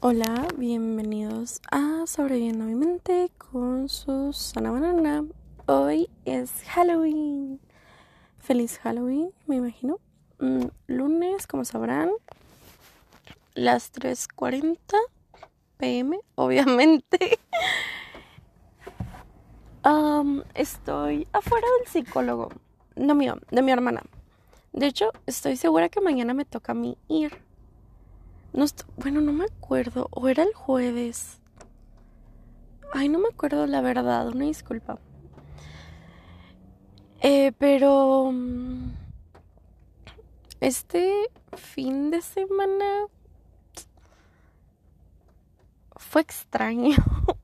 Hola, bienvenidos a Sobreviviendo mi mente con Susana Banana. Hoy es Halloween. Feliz Halloween, me imagino. Mm, lunes, como sabrán, las 3.40 pm, obviamente. Um, estoy afuera del psicólogo. No mío, de mi hermana. De hecho, estoy segura que mañana me toca a mí ir. No bueno, no me acuerdo. O era el jueves. Ay, no me acuerdo la verdad. Una disculpa. Eh, pero... Mm, este fin de semana fue extraño.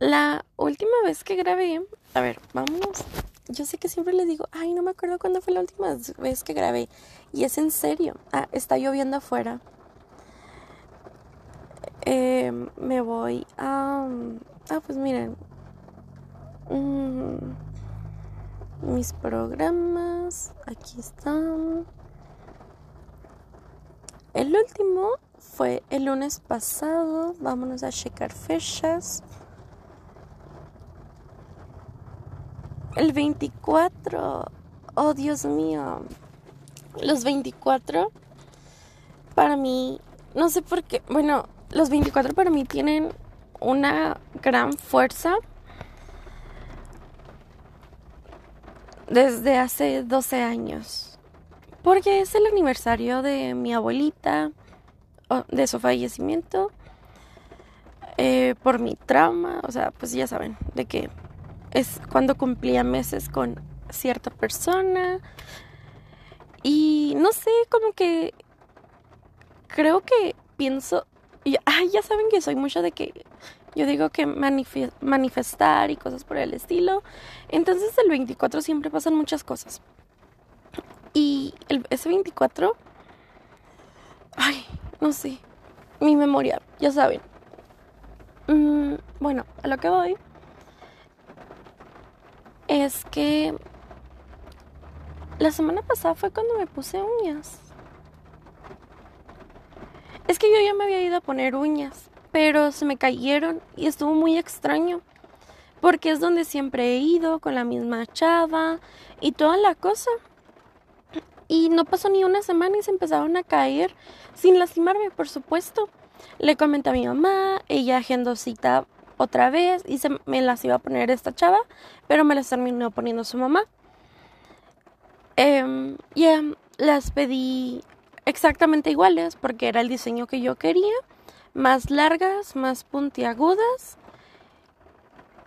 La última vez que grabé, a ver, vamos. Yo sé que siempre les digo, ay, no me acuerdo cuándo fue la última vez que grabé. Y es en serio. Ah, está lloviendo afuera. Eh, me voy a... Ah, pues miren. Mm, mis programas. Aquí están. El último fue el lunes pasado. Vámonos a checar fechas. El 24. Oh, Dios mío los 24 para mí, no sé por qué, bueno, los 24 para mí tienen una gran fuerza desde hace 12 años. Porque es el aniversario de mi abuelita, de su fallecimiento, eh, por mi trauma, o sea, pues ya saben, de que es cuando cumplía meses con cierta persona, y no sé, como que creo que pienso, y, ay, ya saben que soy mucho de que yo digo que manifestar y cosas por el estilo. Entonces el 24 siempre pasan muchas cosas. Y el, ese 24, ay, no sé, mi memoria, ya saben. Mm, bueno, a lo que voy es que la semana pasada fue cuando me puse uñas. Es que yo ya me había ido a poner uñas, pero se me cayeron y estuvo muy extraño. Porque es donde siempre he ido, con la misma chava y toda la cosa. Y no pasó ni una semana y se empezaron a caer sin lastimarme, por supuesto. Le comenté a mi mamá, ella agendó cita otra vez y se me las iba a poner esta chava, pero me las terminó poniendo su mamá. Eh, ya las pedí exactamente iguales porque era el diseño que yo quería, más largas, más puntiagudas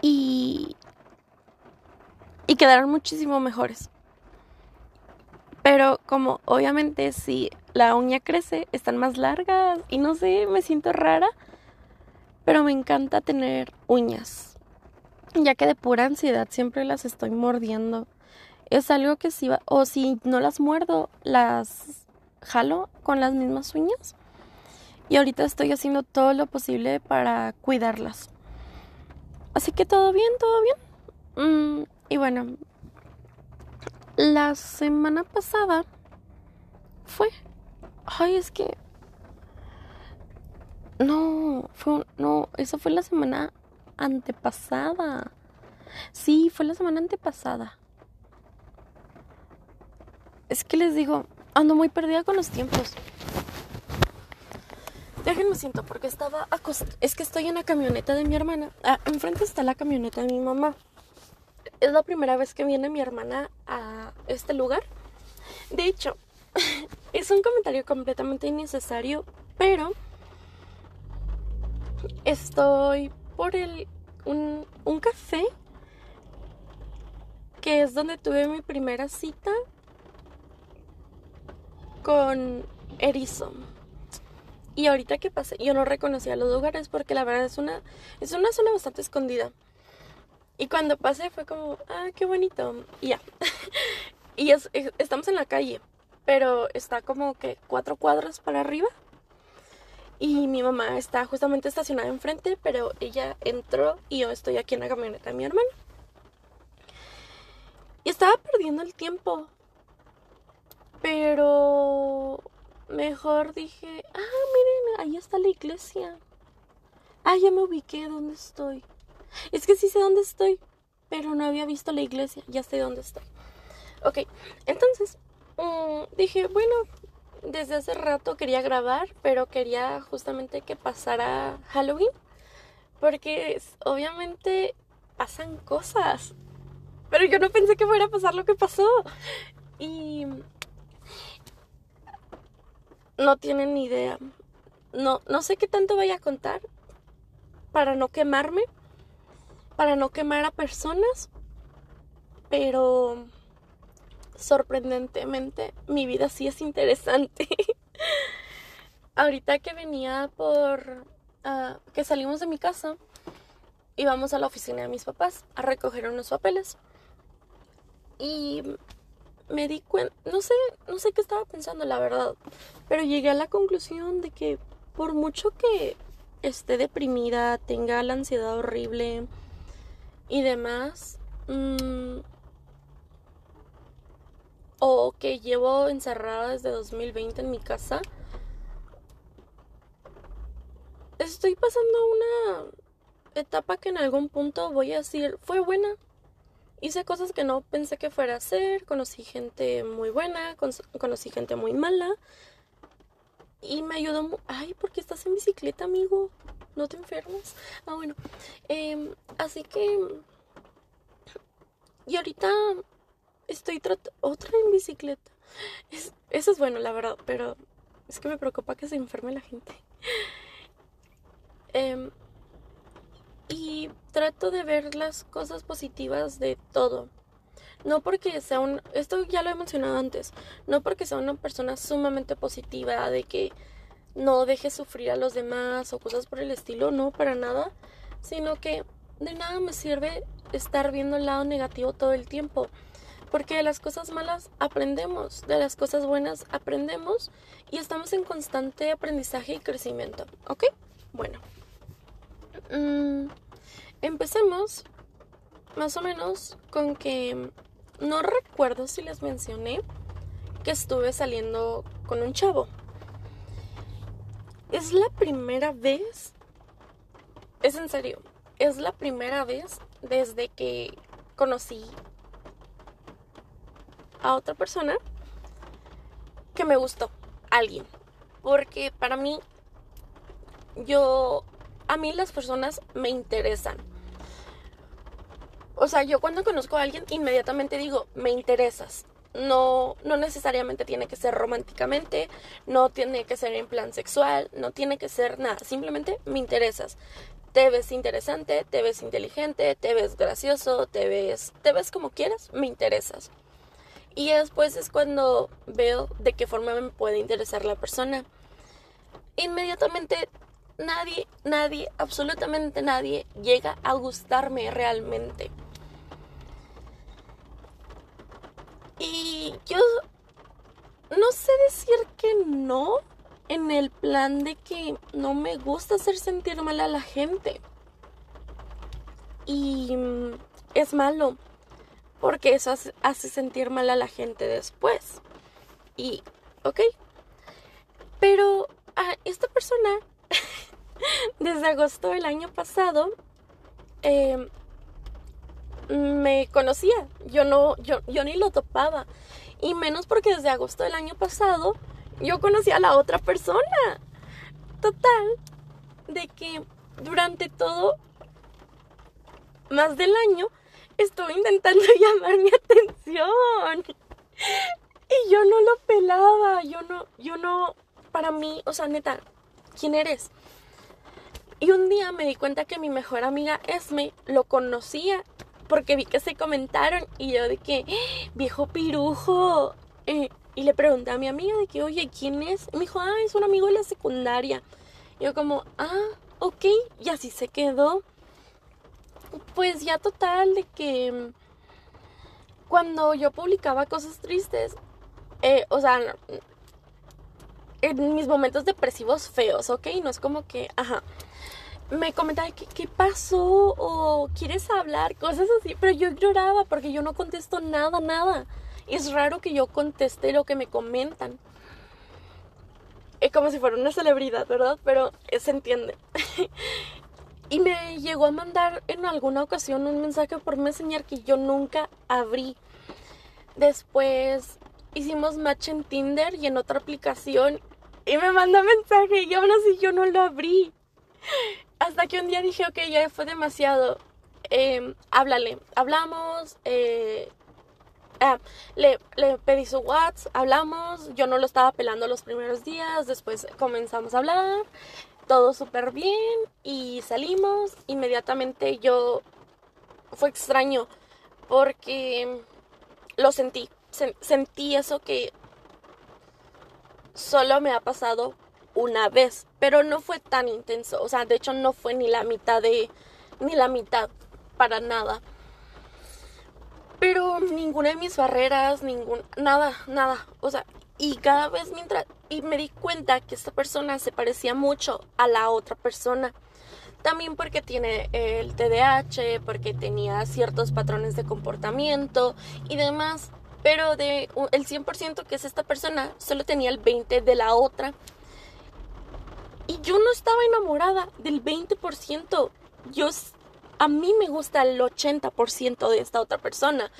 y y quedaron muchísimo mejores. Pero como obviamente si la uña crece, están más largas y no sé, me siento rara, pero me encanta tener uñas. Ya que de pura ansiedad siempre las estoy mordiendo es algo que si va, o si no las muerdo, las jalo con las mismas uñas. Y ahorita estoy haciendo todo lo posible para cuidarlas. Así que todo bien, todo bien. Mm, y bueno, la semana pasada fue. Ay, es que. No, fue. No, eso fue la semana antepasada. Sí, fue la semana antepasada. Es que les digo, ando muy perdida con los tiempos. Déjenme siento porque estaba Es que estoy en la camioneta de mi hermana. Ah, enfrente está la camioneta de mi mamá. Es la primera vez que viene mi hermana a este lugar. De hecho, es un comentario completamente innecesario, pero estoy por el un, un café que es donde tuve mi primera cita con erizo. Y ahorita que pasé, yo no reconocía los lugares porque la verdad es una, es una zona bastante escondida. Y cuando pasé fue como, ah, qué bonito. Y ya. y estamos en la calle, pero está como que cuatro cuadras para arriba. Y mi mamá está justamente estacionada enfrente, pero ella entró y yo estoy aquí en la camioneta de mi hermano. Y estaba perdiendo el tiempo pero mejor dije, ah, miren, ahí está la iglesia. Ah, ya me ubiqué dónde estoy. Es que sí sé dónde estoy, pero no había visto la iglesia, ya sé dónde estoy. Ok, entonces mm, dije, bueno, desde hace rato quería grabar, pero quería justamente que pasara Halloween, porque obviamente pasan cosas, pero yo no pensé que fuera a pasar lo que pasó. Y no tienen ni idea. No, no sé qué tanto vaya a contar para no quemarme, para no quemar a personas, pero sorprendentemente mi vida sí es interesante. Ahorita que venía por ah, que salimos de mi casa, íbamos a la oficina de mis papás a recoger unos papeles. Y me di cuenta, no sé, no sé qué estaba pensando, la verdad, pero llegué a la conclusión de que por mucho que esté deprimida, tenga la ansiedad horrible y demás, mmm, o que llevo encerrada desde 2020 en mi casa, estoy pasando una etapa que en algún punto voy a decir fue buena. Hice cosas que no pensé que fuera a hacer, conocí gente muy buena, conocí gente muy mala y me ayudó. Ay, ¿por qué estás en bicicleta, amigo? ¿No te enfermas? Ah, bueno. Em, así que... Y ahorita estoy otra en bicicleta. eso es bueno, la verdad, pero es que me preocupa que se enferme la gente. Em, y trato de ver las cosas positivas de todo. No porque sea un... Esto ya lo he mencionado antes. No porque sea una persona sumamente positiva, de que no deje sufrir a los demás o cosas por el estilo, no, para nada. Sino que de nada me sirve estar viendo el lado negativo todo el tiempo. Porque de las cosas malas aprendemos, de las cosas buenas aprendemos y estamos en constante aprendizaje y crecimiento. ¿Ok? Bueno. Mm, empecemos más o menos con que no recuerdo si les mencioné que estuve saliendo con un chavo. Es la primera vez, es en serio, es la primera vez desde que conocí a otra persona que me gustó, alguien. Porque para mí, yo, a mí las personas me interesan. O sea, yo cuando conozco a alguien, inmediatamente digo, me interesas. No, no necesariamente tiene que ser románticamente, no tiene que ser en plan sexual, no tiene que ser nada, simplemente me interesas. Te ves interesante, te ves inteligente, te ves gracioso, te ves, te ves como quieras, me interesas. Y después es cuando veo de qué forma me puede interesar la persona. Inmediatamente nadie, nadie, absolutamente nadie llega a gustarme realmente. Y yo no sé decir que no en el plan de que no me gusta hacer sentir mal a la gente. Y mm, es malo porque eso hace, sentir mal a la gente después. Y, ok. Pero a esta persona, desde agosto del año pasado, em, me conocía. Yo no, yo, yo ni lo topaba. Y menos porque desde agosto del año pasado yo conocía a la otra persona. Total, de que durante todo, más del año, estuvo intentando llamar mi atención. Y yo no lo pelaba, yo no, yo no, para mí, o sea, neta, ¿quién eres? Y un día me di cuenta que mi mejor amiga Esme lo conocía porque vi que se comentaron y yo de que, ¡Ah, viejo pirujo. Y le pregunté a mi amiga de que, oye, ¿quién es? Y me dijo, ah, es un amigo de la secundaria. Yo como, ah, ok, y así se quedó pues ya total de que mm, cuando yo publicaba cosas tristes, eh, o sea, en mis momentos depresivos feos, ¿ok? No es como que, ajá, me comentaba ¿qué, qué pasó o quieres hablar, cosas así, pero yo ignoraba porque yo no contesto nada, nada. Es raro que yo conteste lo que me comentan. eh, como si fuera una celebridad, ¿verdad? Pero se entiende. y me llegó a mandar en alguna ocasión un mensaje por Messenger que yo nunca abrí. Después hicimos match en Tinder y en otra aplicación y me mandó mensaje y aún así yo no lo abrí. Hasta que un día dije, ok, ya fue demasiado. Eh, háblale. Hablamos. Eh, ah, le, le, pedí su WhatsApp, hablamos. Yo no lo estaba pelando los primeros días. Después comenzamos a hablar. Todo súper bien. Y salimos. Inmediatamente yo. Fue extraño. Porque lo sentí. sentí eso que solo me ha pasado una vez, pero no fue tan intenso, o sea, de hecho no fue ni la mitad de, ni la mitad, para nada. Pero ninguna de mis barreras, ningún, nada, nada, o sea, y cada vez mientras, y me di cuenta que esta persona se parecía mucho a la otra persona. También porque tiene el TDAH, porque tenía ciertos patrones de comportamiento y demás pero de el 100% que es esta persona, solo tenía el 20% de la otra. Y yo no estaba enamorada del 20%. Yo, a mí me gusta el 80% de esta otra persona.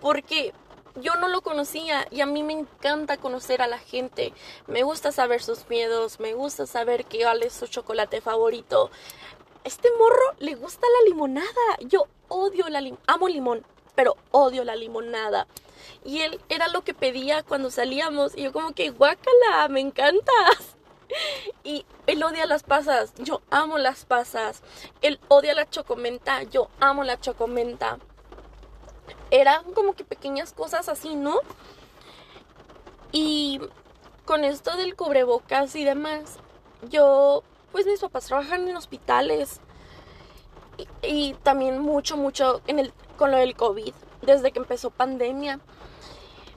Porque yo no lo conocía y a mí me encanta conocer a la gente. Me gusta saber sus miedos, me gusta saber qué es su chocolate favorito. Este morro le gusta la limonada. Yo odio la limón, amo limón, pero odio la limonada. Y él era lo que pedía cuando salíamos. Y yo como que, guácala, me encantas. Y él odia las pasas, yo amo las pasas. Él odia la chocomenta, yo amo la chocomenta. Eran como que pequeñas cosas así, ¿no? Y con esto del cubrebocas y demás, yo, pues mis papás trabajan en hospitales. Y, también mucho, mucho en el, con lo del COVID, desde que empezó pandemia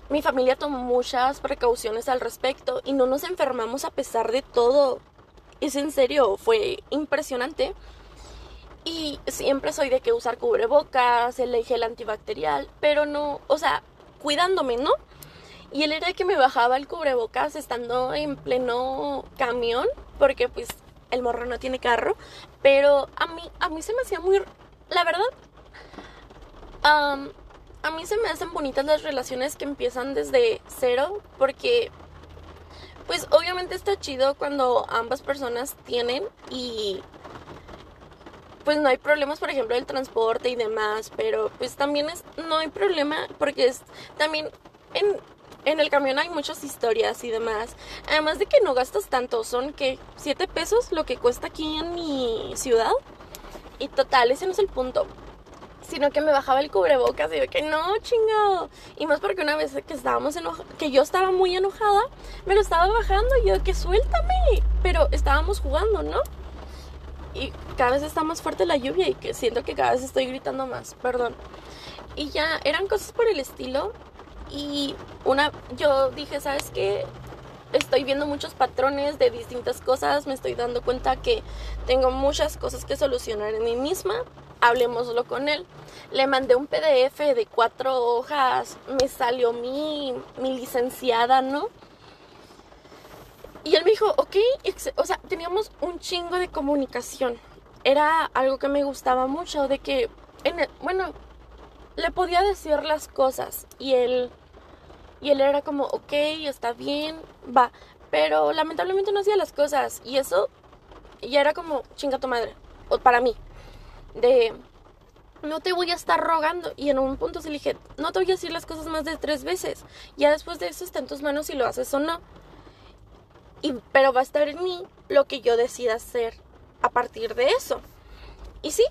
mi familia tomó muchas precauciones al respecto y no nos enfermamos a pesar de todo. Es en serio, fue impresionante. Y siempre soy de que usar cubrebocas, el gel antibacterial, pero no, o sea, cuidándome, ¿no? Y él era el que me bajaba el cubrebocas estando en pleno camión, porque pues el morro no tiene carro, pero a mí, a mí se me hacía muy, la verdad, a mí se me hacen bonitas las relaciones que empiezan desde cero porque pues obviamente está chido cuando ambas personas tienen y pues no hay problemas por ejemplo del transporte y demás pero pues también es no hay problema porque es también en, en el camión hay muchas historias y demás además de que no gastas tanto son que 7 pesos lo que cuesta aquí en mi ciudad y total ese no es el punto sino que me bajaba el cubrebocas y yo que no, chingado. Y más porque una vez que estábamos que yo estaba muy enojada, me lo estaba bajando y yo que suéltame. Pero estábamos jugando, ¿no? Y cada vez está más fuerte la lluvia y que siento que cada vez estoy gritando más, perdón. Y ya eran cosas por el estilo. Y una, yo dije, ¿sabes qué? Estoy viendo muchos patrones de distintas cosas, me estoy dando cuenta que tengo muchas cosas que solucionar en mí misma hablemoslo con él. Le mandé un PDF de cuatro hojas, me salió mi, mi licenciada, ¿no? Y él me dijo, ok, o sea, teníamos un chingo de comunicación. Era algo que me gustaba mucho, de que, en bueno, le podía decir las cosas y él, y él era como, ok, está bien, va. Pero lamentablemente no hacía las cosas y eso ya era como, chinga tu madre, o para mí de no te voy a estar rogando. Y en un punto se le dije, no te voy a decir las cosas más de tres veces. Ya después de eso está en tus manos si lo haces o no. Pero va a estar en mí lo que yo decida hacer a partir de eso. Y sí,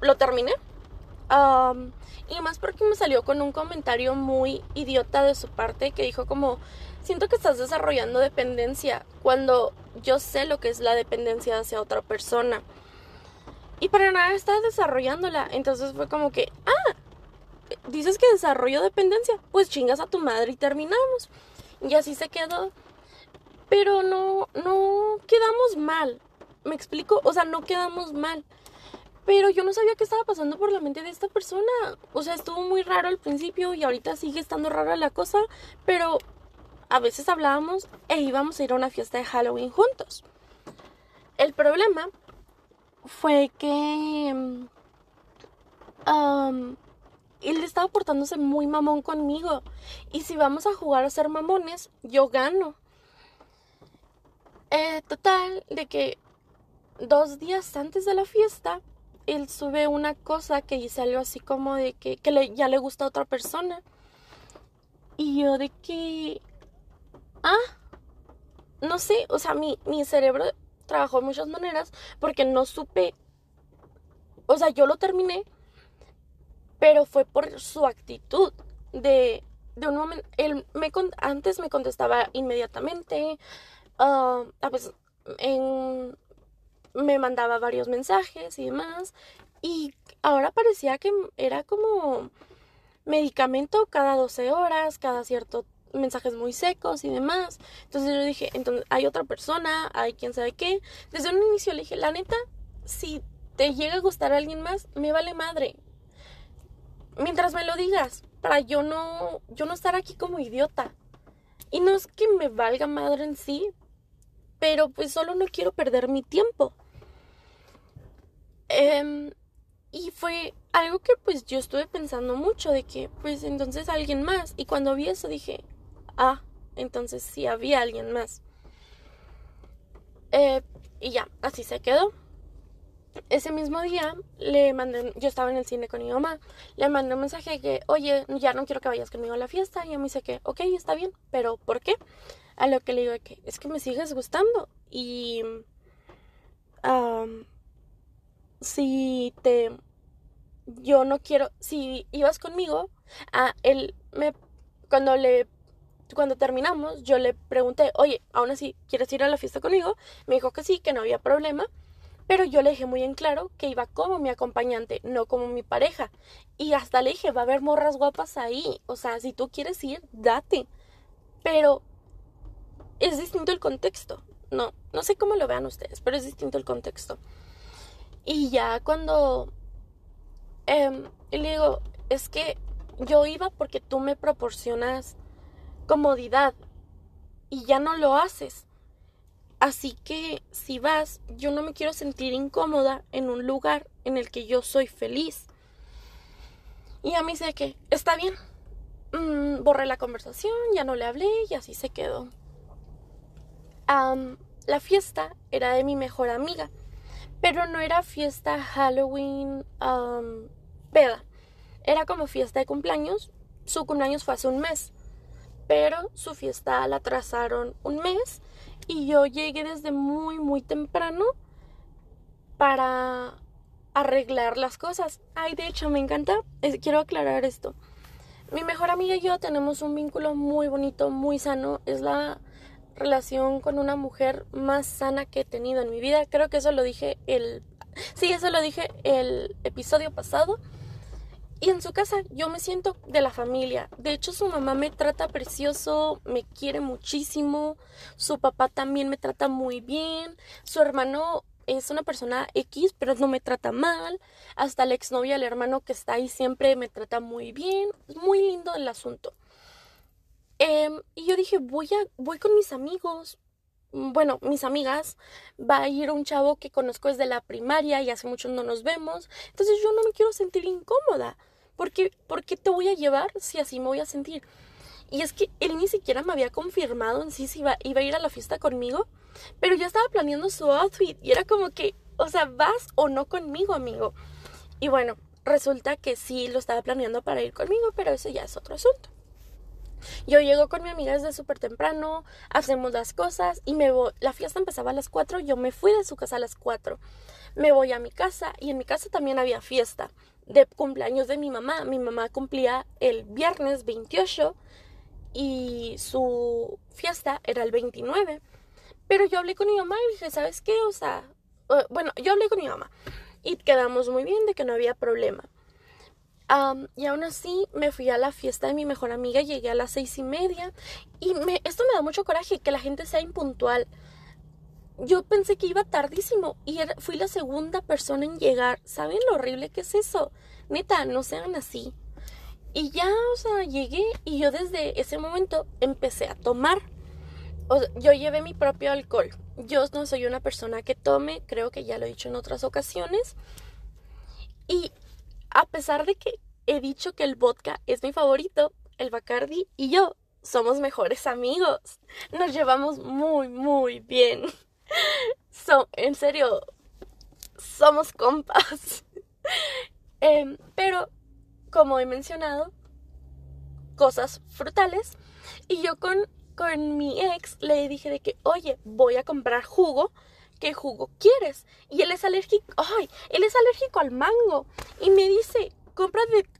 lo terminé. y más porque me salió con un comentario muy idiota de su parte que dijo como, siento que estás desarrollando dependencia cuando yo sé lo que es la dependencia hacia otra persona. Y para nada estás desarrollándola. Entonces fue como que, ah, dices que desarrollo dependencia. Pues chingas a tu madre y terminamos. Y así se quedó. Pero no, no quedamos mal. ¿Me explico? O sea, no quedamos mal. Pero yo no sabía qué estaba pasando por la mente de esta persona. O sea, estuvo muy raro al principio y ahorita sigue estando rara la cosa. Pero a veces hablábamos e íbamos a ir a una fiesta de Halloween juntos. El problema fue que um, él estaba portándose muy mamón conmigo. Y si vamos a jugar a ser mamones, yo gano. Eh, total, de que dos días antes de la fiesta, él sube una cosa que algo así como de que, que ya le gusta a otra persona. Y yo de que... Ah, no sé, o sea, mi, mi cerebro trabajó de muchas maneras porque no supe... O sea, yo lo terminé, pero fue por su actitud de, de un momento... Él me, antes me contestaba inmediatamente, uh, pues, me mandaba varios mensajes y demás. Y ahora parecía que era como medicamento cada 12 horas, cada cierto mensajes muy secos y demás. Entonces yo dije, entonces hay otra persona, hay quién sabe qué. Desde un inicio le dije, la neta, si te llega a gustar alguien más, me vale madre. Mientras me lo digas, para yo no, yo no estar aquí como idiota. Y no es que me valga madre en sí, pero pues solo no quiero perder mi tiempo. Em, y fue algo que pues yo estuve pensando mucho de que pues entonces alguien más. Y cuando vi eso dije, ah, entonces sí había alguien más. Eh, y ya, así se quedó. Ese mismo día le mandé, yo estaba en el cine con mi mamá, le mandé un mensaje que, oye, ya no quiero que vayas conmigo a la fiesta. Y ella me dice que, ok, está bien, pero ¿por qué? A lo que le digo que es que me sigues gustando. Y si te yo no quiero si ibas conmigo a él me cuando le cuando terminamos yo le pregunté oye aún así quieres ir a la fiesta conmigo me dijo que sí que no había problema pero yo le dije muy en claro que iba como mi acompañante no como mi pareja. Y hasta le dije va a haber morras guapas ahí o sea si tú quieres ir date pero es distinto el contexto no no sé cómo lo vean ustedes pero es distinto el contexto y ya cuando eh, le digo, es que yo iba porque tú me proporcionas comodidad y ya no lo haces. Así que si vas, yo no me quiero sentir incómoda en un lugar en el que yo soy feliz. Y a mí sé que está bien. Mm, borré la conversación, ya no le hablé y así se quedó. La fiesta era de mi mejor amiga pero no era fiesta Halloween um. Era como fiesta de cumpleaños. Su cumpleaños fue hace un mes. Pero su fiesta la atrasaron un mes. Y yo llegué desde muy, muy temprano para arreglar las cosas. Ay, de hecho, me encanta. quiero aclarar esto. Mi mejor amiga y yo tenemos un vínculo muy bonito, muy sano. Es la relación con una mujer más sana que he tenido en mi vida. Creo que eso lo dije el... Sí, eso lo dije el episodio pasado. Y en su casa yo me siento de la familia. De hecho, su mamá me trata precioso, me quiere muchísimo. Su papá también me trata muy bien. Su hermano es una persona X, pero no me trata mal. Hasta la exnovia, el hermano que está ahí siempre me trata muy bien. Muy lindo el asunto. Em, y yo dije, voy, a, voy con mis amigos, mm, bueno, mis amigas, va a ir un chavo que conozco desde la primaria y hace mucho no nos vemos, entonces yo no me quiero sentir incómoda, porque ¿por qué te voy a llevar si así me voy a sentir? Y es que él ni siquiera me había confirmado en sí si iba, iba a ir a la fiesta conmigo, pero ya estaba planeando su outfit y era como que, o sea, vas o no conmigo, amigo. Y bueno, resulta que sí lo estaba planeando para ir conmigo, pero eso ya es otro asunto. Yo llego con mi amiga desde súper temprano, hacemos las cosas y me voy. La fiesta empezaba a las 4, yo me fui de su casa a las 4. Me voy a mi casa y en mi casa también había fiesta de cumpleaños de mi mamá. Mi mamá cumplía el viernes 28 y su fiesta era el 29. Pero yo hablé con mi mamá y dije, ¿sabes qué? O sea, eh, bueno, yo hablé con mi mamá y quedamos muy bien de que no había problema y aún así me fui a la fiesta de mi mejor amiga, llegué a las seis y media y me, esto me da mucho coraje, que la gente sea impuntual. Yo pensé que iba tardísimo y fui la segunda persona en llegar. ¿Saben lo horrible que es eso? Neta, no sean así. Y ya, o sea, llegué y yo desde ese momento empecé a tomar. O yo llevé mi propio alcohol. Yo no soy una persona que tome, creo que ya lo he dicho en otras ocasiones. Y a pesar de que he dicho que el vodka es mi favorito, el Bacardi y yo somos mejores amigos. Nos llevamos muy, muy bien. So, en serio, somos compas. Em, pero, como he mencionado, cosas frutales. Y yo con, con mi ex le dije de que, oye, voy a comprar jugo. ¿Qué jugo quieres? Y él es alérgico, ay, él es alérgico al mango. Y me dice,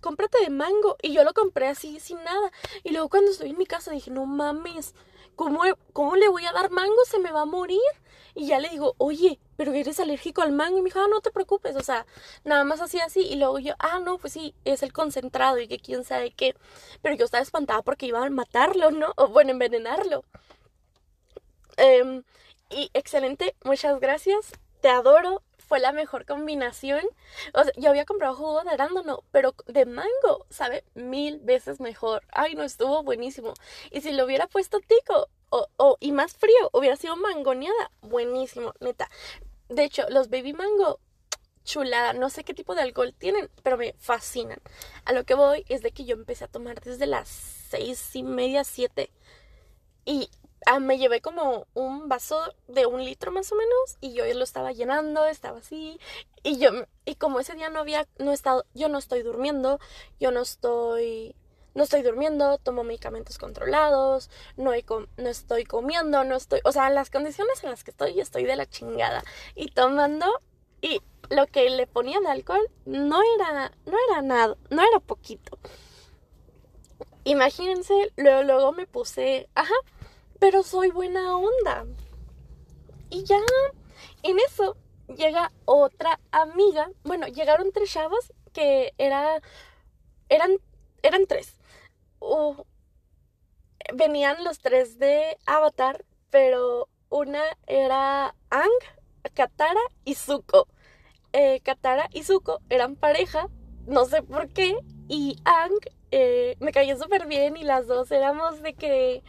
cómprate, de mango. Y yo lo compré así, sin nada. Y luego cuando estoy en mi casa dije, no mames, ¿cómo, cómo le voy a dar mango? Se me va a morir. Y ya le digo, oye, pero eres alérgico al mango. Y me dijo, ah, no te preocupes. O sea, nada más así, así. Y luego yo, ah, no, pues sí, es el concentrado y que quién sabe qué. Pero yo estaba espantada porque iban a matarlo, ¿no? O bueno, envenenarlo. Em, y excelente, muchas gracias. Te adoro. Fue la mejor combinación. O sea, yo había comprado jugo de arándano, pero de mango, sabe mil veces mejor. Ay, no, estuvo buenísimo. Y si lo hubiera puesto tico, o, y más frío, hubiera sido mangoneada. Buenísimo, neta. De hecho, los baby mango, chulada. No sé qué tipo de alcohol tienen, pero me fascinan. A lo que voy es de que yo empecé a tomar desde las seis y media, siete. Y ah, me llevé como un vaso de un litro más o menos. Y yo lo estaba llenando, estaba así. Y yo, y como ese día no había, no he estado, yo no estoy durmiendo, yo no estoy no estoy durmiendo, tomo medicamentos controlados, no, no estoy comiendo, no estoy, o sea, las condiciones en las que estoy, estoy de la chingada. Y tomando, y lo que le ponían de alcohol no era, no era nada, no era poquito. Imagínense, luego, luego me puse, ajá, pero soy buena onda. Y ya, en eso llega otra amiga, bueno, llegaron tres chavos que era, eran, eran tres venían los tres de Avatar, pero una era Ang, Katara y Zuko. Eh, Katara y Zuko eran pareja, no sé por qué, y Ang eh, me cayó súper bien y las dos éramos de que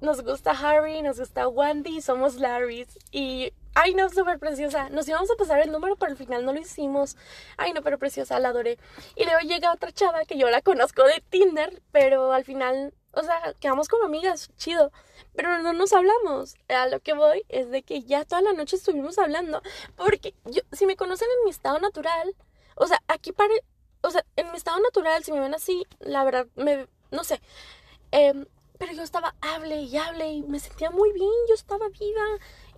nos gusta Harry, nos gusta Wendy, somos Larrys y Ay, no, súper preciosa. Nos íbamos a pasar el número, pero al final no lo hicimos. Ay, no, pero preciosa, la adoré. Y luego llega otra chava que yo la conozco de Tinder, pero al final, o sea, quedamos como amigas, chido. Pero no nos hablamos. A lo que voy es de que ya toda la noche estuvimos hablando. Porque yo, si me conocen en mi estado natural, o sea, aquí pare. O sea, en mi estado natural, si me ven así, la verdad, me. No sé. Em, pero yo estaba, hable y hable y me sentía muy bien, yo estaba viva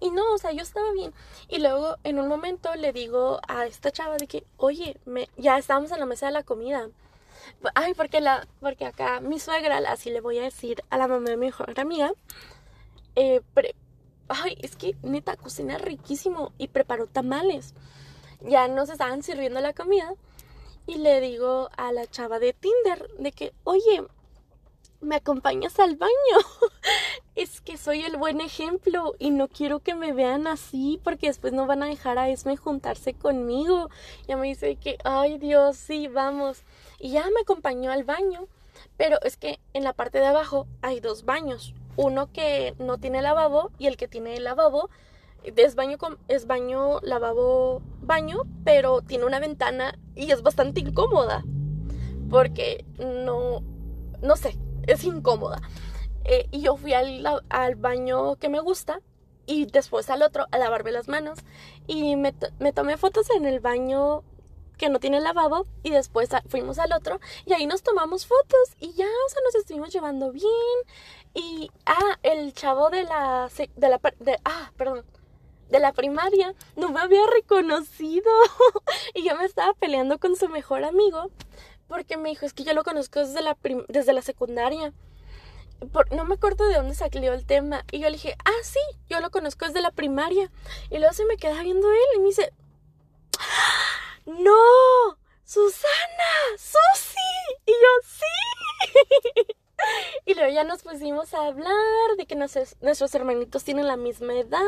y no, o sea, yo estaba bien. Y luego en un momento le digo a esta chava de que, oye, me, ya estábamos en la mesa de la comida. Ay, porque, la, porque acá mi suegra, así le voy a decir a la mamá de mi mejor amiga, eh, ay, es que neta cocina riquísimo y preparó tamales. Ya nos estaban sirviendo la comida y le digo a la chava de Tinder de que, oye, ¿me acompañas al baño? es que soy el buen ejemplo y no quiero que me vean así porque después no van a dejar a Esme juntarse conmigo. Ya me dice que, ay Dios, sí, vamos. Y ya me acompañó al baño. Pero es que en la parte de abajo hay dos baños. Uno que no tiene lavabo y el que tiene lavabo es baño, es baño, lavabo, baño, pero tiene una ventana y es bastante incómoda. Porque no, no sé, es incómoda. Eh, y yo fui al, al, baño que me gusta y después al otro a lavarme las manos. Y me, tomé fotos en el baño que no tiene lavabo y después fuimos al otro y ahí nos tomamos fotos y ya, o sea, nos estuvimos llevando bien. Y, ah, el chavo de la, de la, ah, perdón, de la primaria no me había reconocido y yo me estaba peleando con su mejor amigo porque me dijo, es que yo lo conozco desde la, desde la secundaria. no me acuerdo de dónde salió el tema. Y yo le dije, ah, sí, yo lo conozco desde la primaria. Y luego se me queda viendo él y me dice, no, Susana, Susi. Y yo, sí. Y luego ya nos pusimos a hablar de que nuestros, hermanitos tienen la misma edad,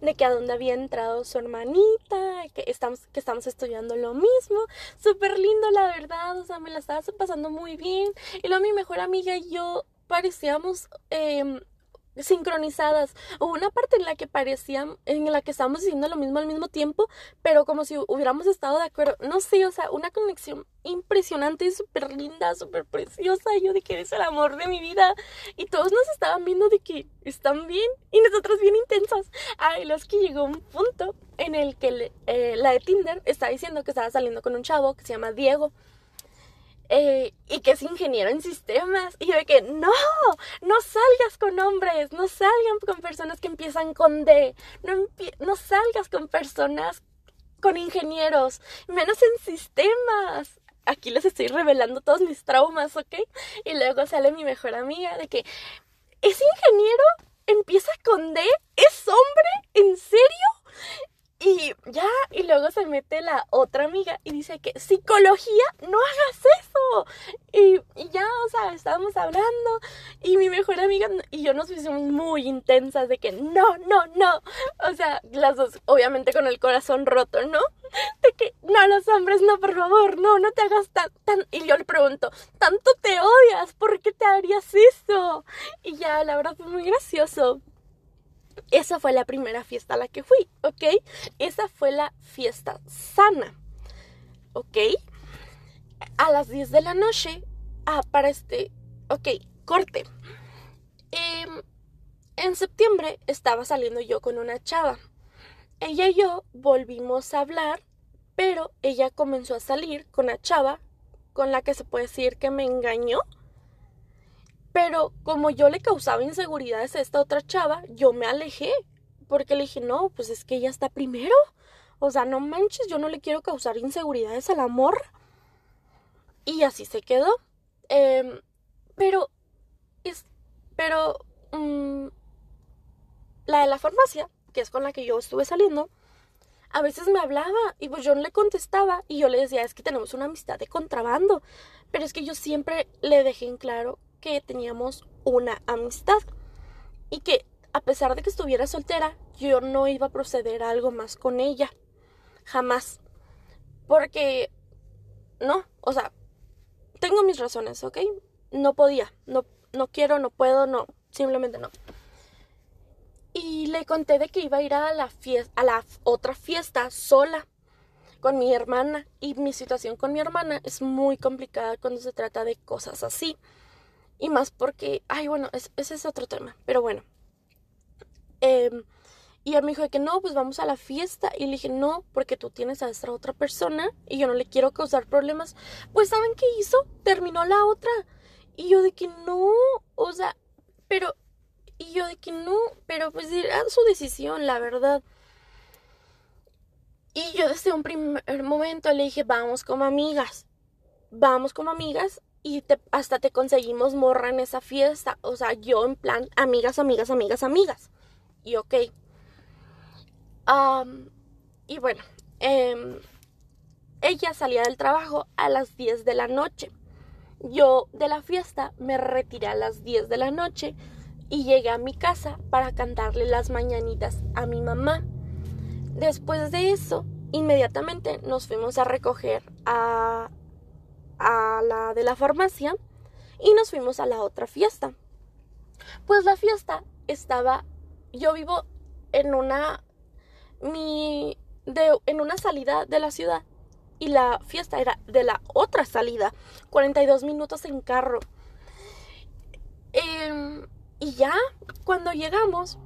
de que a dónde había entrado su hermanita, que estamos, que estamos estudiando lo mismo. Súper lindo, la verdad, o sea, me la estaba pasando muy bien. Y luego mi mejor amiga y yo parecíamos eh, sincronizadas. Hubo una parte en la que parecían, en la que estábamos diciendo lo mismo al mismo tiempo, pero como si hubiéramos estado de acuerdo. No sé, o sea, una conexión impresionante, súper linda, súper preciosa. Yo de que eres el amor de mi vida. Y todos nos estaban viendo de que están bien y nosotras bien intensas. Ay, los que llegó un punto en el que eh, la de Tinder está diciendo que estaba saliendo con un chavo que se llama Diego. Eh, y que es ingeniero en sistemas. Y yo de que no, no salgas con hombres, no salgan con personas que empiezan con D, no, no salgas con personas con ingenieros, menos en sistemas. Aquí les estoy revelando todos mis traumas, ¿ok? Y luego sale mi mejor amiga de que es ingeniero, empieza con D, es hombre, ¿en serio? Y ya, y luego se mete la otra amiga y dice que psicología, no hagas eso. Y, ya, o sea, estábamos hablando y mi mejor amiga y yo nos pusimos muy intensas de que no, no, no. O sea, las dos obviamente con el corazón roto, ¿no? De que no, los hombres, no, por favor, no, no te hagas tan, tan. Y yo le pregunto, ¿tanto te odias? ¿Por qué te harías eso? Y ya, la verdad fue muy gracioso. Esa fue la primera fiesta a la que fui, ¿ok? Esa fue la fiesta sana, ¿ok? A las 10 de la noche, ah, para este, ok, corte. Em, en septiembre estaba saliendo yo con una chava. Ella y yo volvimos a hablar, pero ella comenzó a salir con la chava con la que se puede decir que me engañó pero como yo le causaba inseguridades a esta otra chava, yo me alejé. Porque le dije, no, pues es que ella está primero. O sea, no manches, yo no le quiero causar inseguridades al amor. Y así se quedó. Em, pero, es, pero, mm, la de la farmacia, que es con la que yo estuve saliendo, a veces me hablaba y pues yo no le contestaba y yo le decía, es que tenemos una amistad de contrabando. Pero es que yo siempre le dejé en claro teníamos una amistad y que a pesar de que estuviera soltera, yo no iba a proceder a algo más con ella. Jamás. Porque no, o sea, tengo mis razones, ¿ok? No podía, no, no quiero, no puedo, no, simplemente no. Y le conté de que iba a ir a la fiesta, a la otra fiesta sola con mi hermana. Y mi situación con mi hermana es muy complicada cuando se trata de cosas así. Y más porque, ay, bueno, ese es otro tema, pero bueno. Em, y él me dijo que no, pues vamos a la fiesta. Y le dije, no, porque tú tienes a esta otra persona y yo no le quiero causar problemas. Pues, ¿saben qué hizo? Terminó la otra. Y yo de que no, o sea, pero, y yo de que no, pero pues era su decisión, la verdad. Y yo desde un primer momento le dije, vamos como amigas, vamos como amigas y hasta te conseguimos morra en esa fiesta. O sea, yo en plan, amigas, amigas, amigas, amigas. Y ok. y bueno, em, ella salía del trabajo a las 10 de la noche. Yo de la fiesta me retiré a las 10 de la noche y llegué a mi casa para cantarle las mañanitas a mi mamá. Después de eso, inmediatamente nos fuimos a recoger a, a la de la farmacia y nos fuimos a la otra fiesta. Pues la fiesta estaba, yo vivo en una, mi, de, en una salida de la ciudad y la fiesta era de la otra salida, 42 minutos en carro. Em, y ya, cuando llegamos,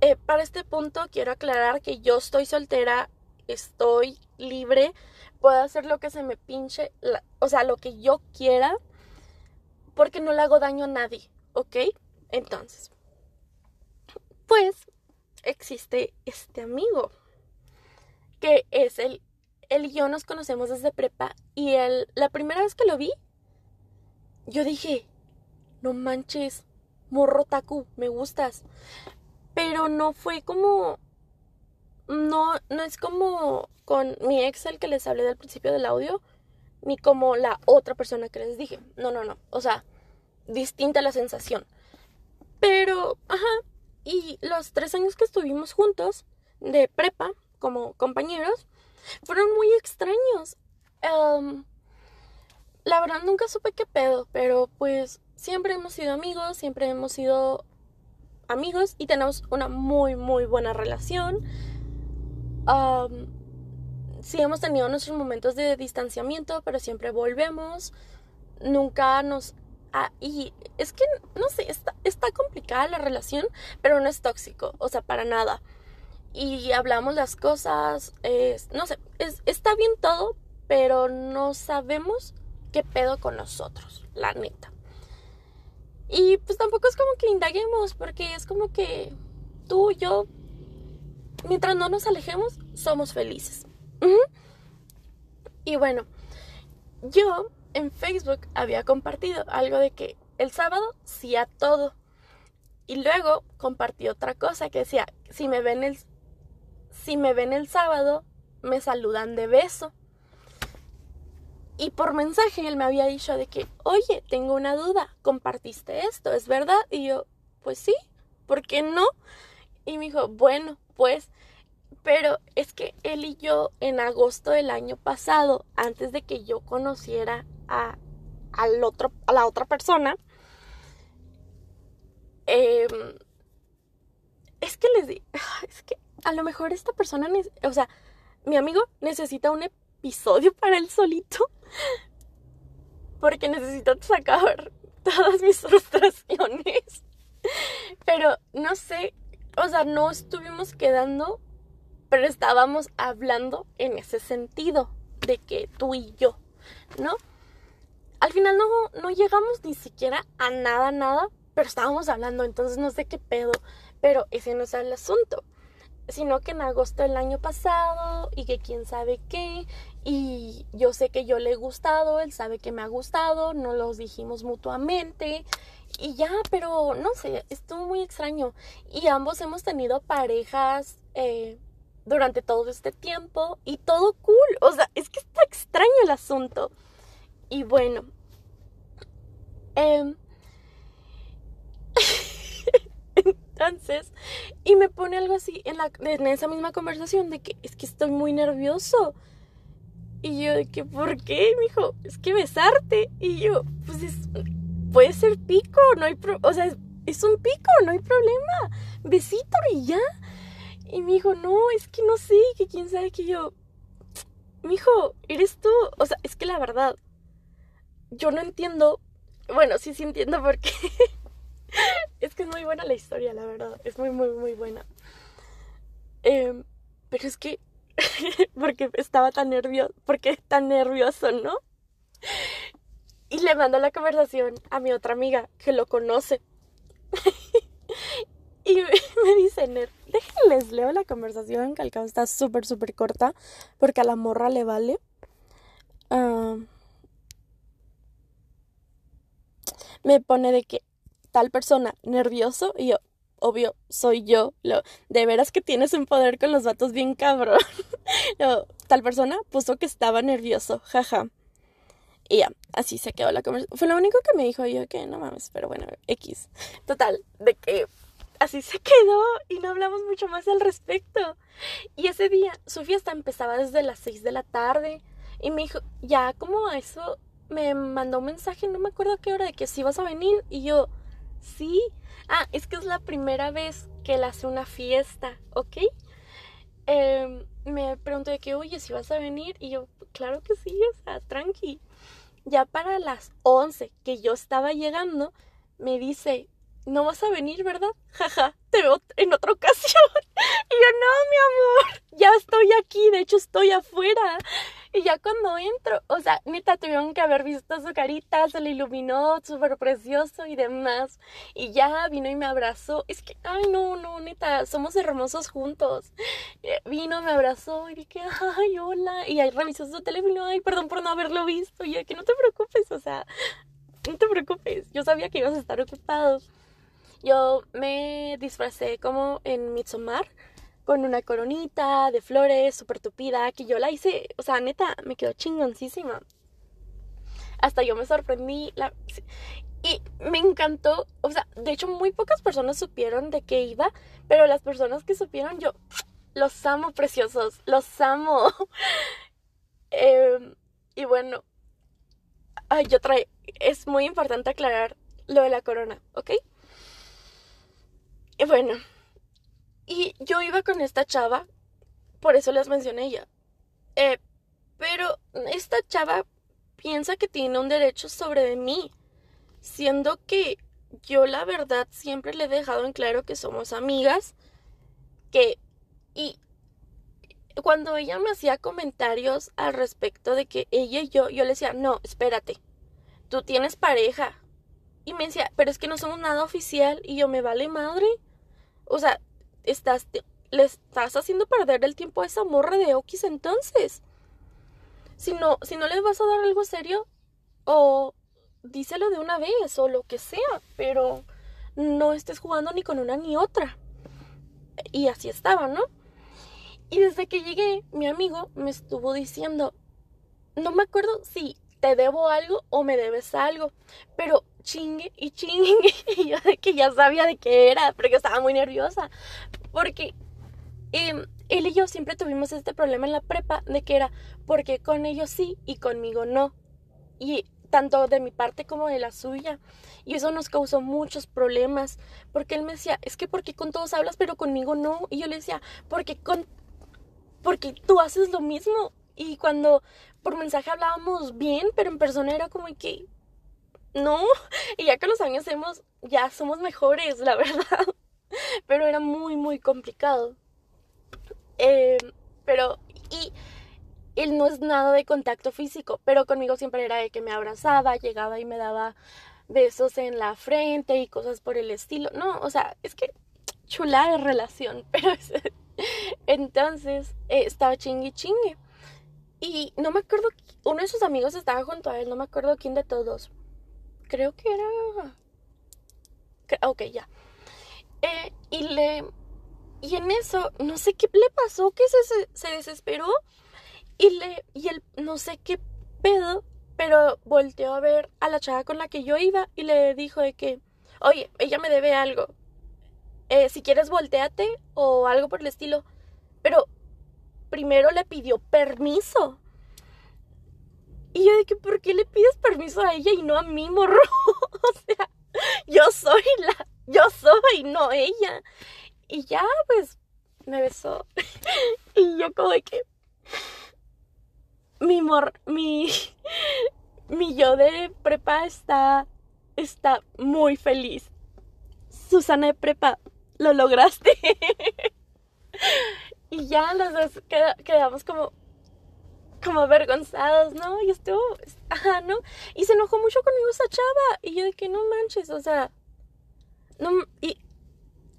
eh, para este punto quiero aclarar que yo estoy soltera, estoy libre, puedo hacer lo que se me pinche, o sea, lo que yo quiera, porque no le hago daño a nadie, ¿ok? Entonces, pues existe este amigo, que es el, él y yo nos conocemos desde prepa, y él, la primera vez que lo vi, yo dije, no manches, morro taku, me gustas. Pero no fue como no, no es como con mi ex el que les hablé del principio del audio, ni como la otra persona que les dije. No, no, no. O sea, distinta la sensación. Pero, ajá, y los tres años que estuvimos juntos de prepa como compañeros fueron muy extraños. la verdad nunca supe qué pedo, pero pues siempre hemos sido amigos, siempre hemos sido amigos y tenemos una muy, muy buena relación. Sí hemos tenido nuestros momentos de distanciamiento, pero siempre volvemos. Nunca nos... Ah, y es que, no sé, está, está complicada la relación, pero no es tóxico, o sea, para nada. Y hablamos las cosas, no sé, está bien todo, pero no sabemos qué pedo con nosotros, la neta. Y pues tampoco es como que indaguemos, porque es como que tú, y yo, mientras no nos alejemos, somos felices. Y bueno, yo en Facebook había compartido algo de que el sábado sí a todo. Y luego compartí otra cosa que decía, si me ven el, si me ven el sábado, me saludan de beso. Y por mensaje él me había dicho de que, oye, tengo una duda, compartiste esto, ¿es verdad? Y yo, pues sí, ¿por qué no? Y me dijo, bueno, pues, pero es que él y yo en agosto del año pasado, antes de que yo conociera a, al otro, a la otra persona, em, es que les digo, es que a lo mejor esta persona, o sea, mi amigo necesita un episodio para él solito porque necesito sacar todas mis frustraciones. Pero no sé, o sea, no estuvimos quedando, pero estábamos hablando en ese sentido de que tú y yo, ¿no? Al final no, no llegamos ni siquiera a nada, nada, pero estábamos hablando, entonces no sé qué pedo, pero ese no es el asunto sino que en agosto del año pasado y que quién sabe qué y yo sé que yo le he gustado, él sabe que me ha gustado, no los dijimos mutuamente y ya, pero no sé, estuvo muy extraño y ambos hemos tenido parejas eh, durante todo este tiempo y todo cool, o sea, es que está extraño el asunto y bueno, eh, Entonces, y me pone algo así en, la, en esa misma conversación de que es que estoy muy nervioso. Y yo de que, ¿por qué? Me dijo, es que besarte. Y yo, pues es, puede ser pico, no hay pro o sea, es, un pico, no hay problema. Besito y ya. Y me dijo, no, es que no sé, que quién sabe que yo, mi hijo, eres tú. O sea, es que la verdad, yo no entiendo, bueno, sí, sí entiendo por qué es que es muy buena la historia, la verdad. Es muy, muy, muy buena. Em, pero es que, porque estaba tan nervioso, porque tan nervioso, ¿no? Y le mando la conversación a mi otra amiga que lo conoce. y me dice, déjenles, leo la conversación, que al cabo está súper, súper corta, porque a la morra le vale. Ah, me pone de que tal persona nervioso y yo, obvio, soy yo. Lo, de veras que tienes un poder con los vatos bien cabrón. tal persona puso que estaba nervioso, jaja. Y ya, así se quedó la conversación. Fue lo único que me dijo yo que no mames, pero bueno, X. Total, de que así se quedó y no hablamos mucho más al respecto. Y ese día su fiesta empezaba desde las 6 de la tarde y me dijo, ya como eso me mandó un mensaje, no me acuerdo a qué hora, de que si vas a venir y yo, Sí. Ah, es que es la primera vez que él hace una fiesta, ¿ok? Em, me preguntó de que, oye, si vas a venir. Y yo, claro que sí, o sea, tranqui. Ya para las 11 que yo estaba llegando, me dice, no vas a venir, ¿verdad? Jaja, te veo en otra ocasión. Y yo, no, mi amor, ya estoy aquí, de hecho estoy afuera. Y ya cuando entro, o sea, neta, tuvieron que haber visto su carita, se le iluminó, súper precioso y demás. Y ya vino y me abrazó. Es que, ay, no, no, neta, somos hermosos juntos. Eh, vino, me abrazó y dije, ay, hola. Y ahí revisó su teléfono, ay, perdón por no haberlo visto. Y yo, que no te preocupes, o sea, no te preocupes. Yo sabía que ibas a estar ocupado. Yo me disfracé como en Midsommar con una coronita de flores súper tupida que yo la hice, o sea, neta, me quedó chingoncísima. Hasta yo me sorprendí. La... Y me encantó, o sea, de hecho muy pocas personas supieron de qué iba, pero las personas que supieron yo los amo preciosos, los amo. Em, y bueno, ay, yo trae, es muy importante aclarar lo de la corona, ¿ok? Y bueno, y yo iba con esta chava, por eso les mencioné ella. Eh, pero esta chava piensa que tiene un derecho sobre mí, siendo que yo la verdad siempre le he dejado en claro que somos amigas, que y cuando ella me hacía comentarios al respecto de que ella y yo, yo le decía, no, espérate, tú tienes pareja. Y me decía, pero es que no somos nada oficial y yo me vale madre. O sea, estás, le estás haciendo perder el tiempo a esa morra de Okis entonces. Si no, si no le vas a dar algo serio, o díselo de una vez, o lo que sea, pero no estés jugando ni con una ni otra. Y así estaba, ¿no? Y desde que llegué, mi amigo me estuvo diciendo, no me acuerdo si te debo algo o me debes algo, pero chingue y chingue. Y yo de que ya sabía de qué era, porque estaba muy nerviosa. Porque em, él y yo siempre tuvimos este problema en la prepa de que era porque con ellos sí y conmigo no. Y tanto de mi parte como de la suya. Y eso nos causó muchos problemas, porque él me decía, es que porque con todos hablas, pero conmigo no. Y yo le decía, porque con porque tú haces lo mismo. Y cuando por mensaje hablábamos bien, pero en persona era como que no. Y ya que los años hemos, ya somos mejores, la verdad. Pero era muy, muy complicado. Eh, pero, y él no es nada de contacto físico, pero conmigo siempre era de que me abrazaba, llegaba y me daba besos en la frente y cosas por el estilo. No, o sea, es que chula de relación, pero es, entonces eh, estaba chingue chingue. Y no me acuerdo, uno de sus amigos estaba junto a él, no me acuerdo quién de todos. Creo que era... Ok, ya. Eh, y le... Y en eso, no sé qué le pasó, que se, se desesperó. Y le... Y él, no sé qué pedo, pero volteó a ver a la chava con la que yo iba y le dijo de que, oye, ella me debe algo. Eh, si quieres volteate o algo por el estilo. Pero primero le pidió permiso. Y yo dije, ¿por qué le pides permiso a ella y no a mí, morro? o sea, yo soy la, yo soy, no ella. Y ya, pues, me besó. y yo como de que mi mor, mi, mi yo de prepa está, está muy feliz. Susana de prepa, lo lograste. Y ya los dos quedamos como, como avergonzados, ¿no? Y estuvo, ajá, ¿no? Y se enojó mucho conmigo esa chava. Y yo de que no manches, o sea, no, y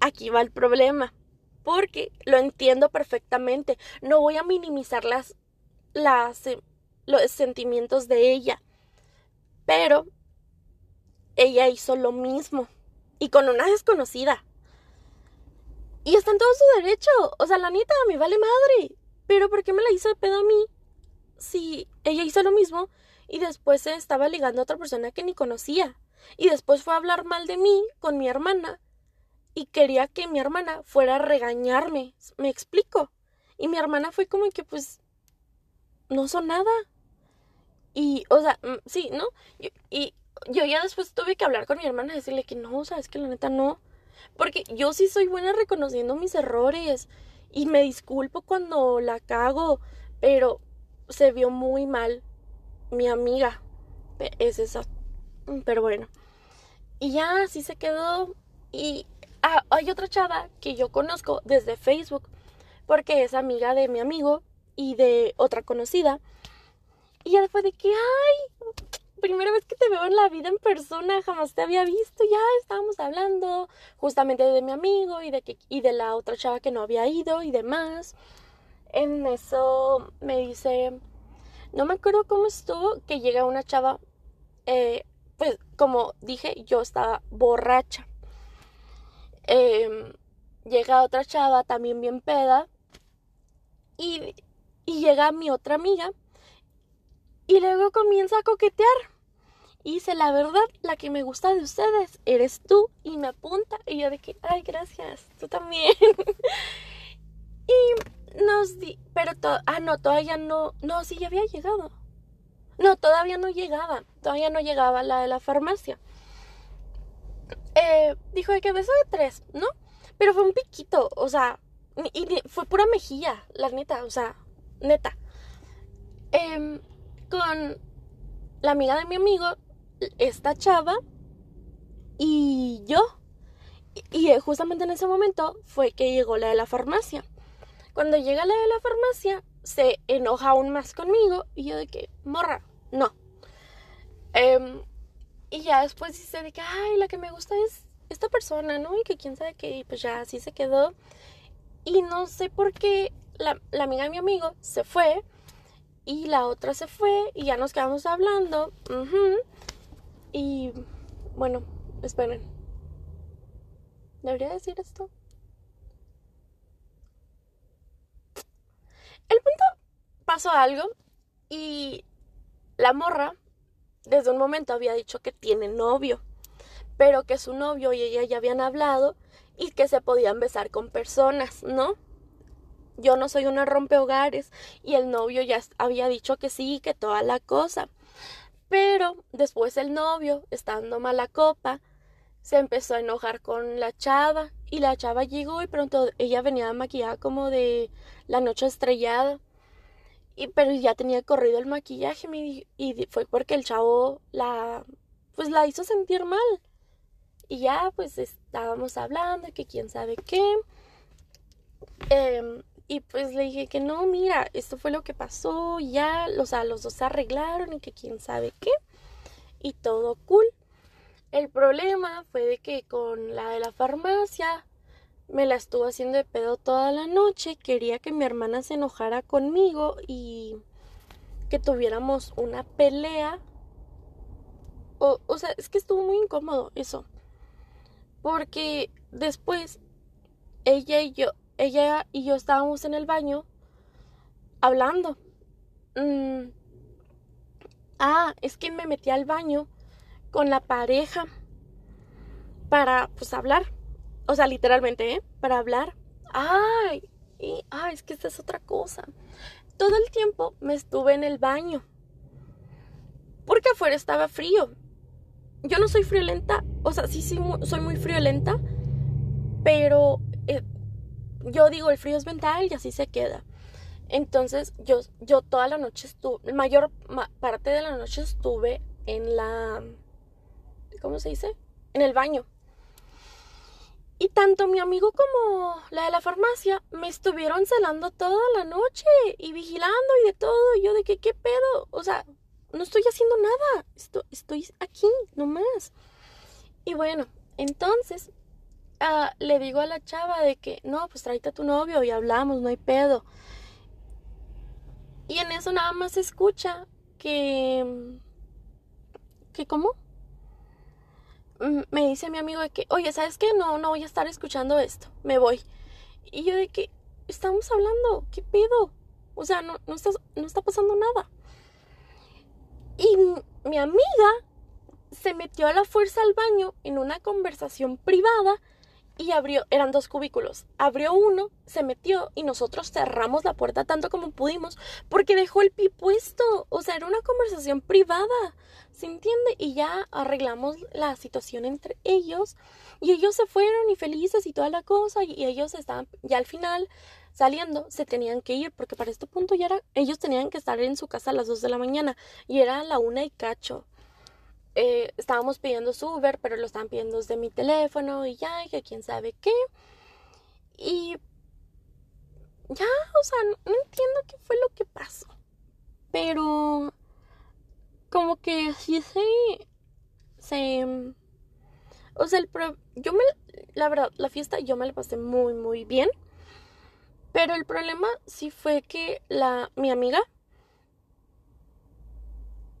aquí va el problema. Porque lo entiendo perfectamente. No voy a minimizar las, las, eh, los sentimientos de ella. Pero ella hizo lo mismo. Y con una desconocida. Y está en todo su derecho. O sea, la neta, me vale madre. Pero ¿por qué me la hizo de pedo a mí? Si ella hizo lo mismo y después se estaba ligando a otra persona que ni conocía. Y después fue a hablar mal de mí con mi hermana. Y quería que mi hermana fuera a regañarme. ¿Me explico? Y mi hermana fue como que pues no son nada. Y, o sea, mm, sí, ¿no? Y, yo ya después tuve que hablar con mi hermana y decirle que no, o sea, es que la neta no. Porque yo sí soy buena reconociendo mis errores y me disculpo cuando la cago, pero se vio muy mal mi amiga. Es esa. Pero bueno. Y ya así se quedó. Y ah, hay otra chava que yo conozco desde Facebook, porque es amiga de mi amigo y de otra conocida. Y ya después de que, ay, primera vez que te veo en la vida en persona, jamás te había visto, ya estábamos hablando justamente de mi amigo y de, que, y de la otra chava que no había ido y demás. En eso me dice, no me acuerdo cómo estuvo, que llega una chava, eh, pues como dije, yo estaba borracha. Em, llega otra chava también bien peda y, y llega mi otra amiga y luego comienza a coquetear Y dice, la verdad, la que me gusta de ustedes eres tú. Y me apunta. Y yo de que, ay, gracias, tú también. y nos di, pero, ah, no, todavía no, no, sí, ya había llegado. No, todavía no llegaba, todavía no llegaba la de la farmacia. Eh, dijo de que beso de tres, ¿no? Pero fue un piquito, o sea, y fue pura mejilla, la neta, o sea, neta. Em, con la amiga de mi amigo, esta chava y yo. Y, y justamente en ese momento fue que llegó la de la farmacia. Cuando llega la de la farmacia, se enoja aún más conmigo y yo de que, morra, no. Em, y ya después dice de que, ay, la que me gusta es esta persona, ¿no? Y que quién sabe qué, pues ya así se quedó. Y no sé por qué la, la amiga de mi amigo se fue y la otra se fue y ya nos quedamos hablando. Y bueno, esperen. ¿Debería decir esto? El punto pasó algo y la morra desde un momento había dicho que tiene novio, pero que su novio y ella ya habían hablado y que se podían besar con personas, ¿no? yo no soy una rompehogares y el novio ya había dicho que sí, que toda la cosa. Pero después el novio, estando mala copa, se empezó a enojar con la chava y la chava llegó y pronto ella venía maquillada como de la noche estrellada. Y pero ya tenía corrido el maquillaje y fue porque el chavo la pues la hizo sentir mal. Y ya pues estábamos hablando que quién sabe qué. Eh, y pues le dije que no, mira, esto fue lo que pasó, ya, o sea, los dos se arreglaron y que quién sabe qué. Y todo cool. El problema fue de que con la de la farmacia me la estuvo haciendo de pedo toda la noche. Quería que mi hermana se enojara conmigo y que tuviéramos una pelea. O, o sea, es que estuvo muy incómodo eso. Porque después ella y yo, ella y yo estábamos en el baño hablando. Mm. Ah, es que me metí al baño con la pareja para, pues, hablar. O sea, literalmente, ¿eh? Para hablar. Ay, y, ay, es que esta es otra cosa. Todo el tiempo me estuve en el baño. Porque afuera estaba frío. Yo no soy friolenta. O sea, sí, sí, soy muy friolenta. Pero yo digo, el frío es mental y así se queda. Entonces yo, yo toda la noche estuve, mayor parte de la noche estuve en la, ¿cómo se dice? En el baño. Y tanto mi amigo como la de la farmacia me estuvieron celando toda la noche y vigilando y de todo. Y yo de que, ¿qué pedo? O sea, no estoy haciendo nada. Estoy, estoy aquí, nomás. Y bueno, entonces Ah, le digo a la chava de que, no, pues tráete a tu novio y hablamos, no hay pedo. Y en eso nada más se escucha que... ¿Que cómo? Mm, me dice mi amigo de que, oye, ¿sabes qué? No, no voy a estar escuchando esto, me voy. Y yo de que, estamos hablando, ¿qué pedo? O sea, no, no, está, no está pasando nada. Y mi amiga se metió a la fuerza al baño en una conversación privada y abrió, eran dos cubículos. Abrió uno, se metió y nosotros cerramos la puerta tanto como pudimos porque dejó el pi puesto. O sea, era una conversación privada. ¿Se entiende? Y ya arreglamos la situación entre ellos y ellos se fueron y felices y toda la cosa y ellos estaban ya al final saliendo se tenían que ir porque para este punto ya era ellos tenían que estar en su casa a las dos de la mañana y era la una y cacho eh, estábamos pidiendo su Uber, pero lo estaban pidiendo desde mi teléfono y ya, y que quién sabe qué. Y ya, o sea, no, entiendo qué fue lo que pasó. Pero como que así se se o sea, el yo me la verdad, la fiesta yo me la pasé muy muy bien. Pero el problema sí fue que la mi amiga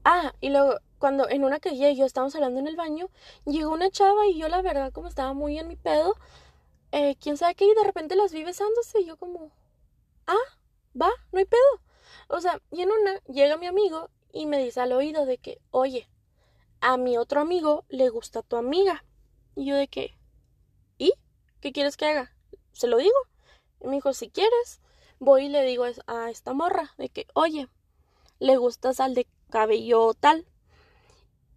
Ah, y luego cuando en una que y yo estábamos hablando en el baño, llegó una chava y yo la verdad como estaba muy en mi pedo, eh, quién sabe qué, y de repente las vi besándose y yo como, ah, va, no hay pedo. O sea, y en una llega mi amigo y me dice al oído de que, oye, a mi otro amigo le gusta tu amiga. Y yo de qué? ¿Y? ¿Qué quieres que haga? Se lo digo. Y me dijo, si quieres, voy y le digo a esta morra de que, oye, le gustas al de cabello tal.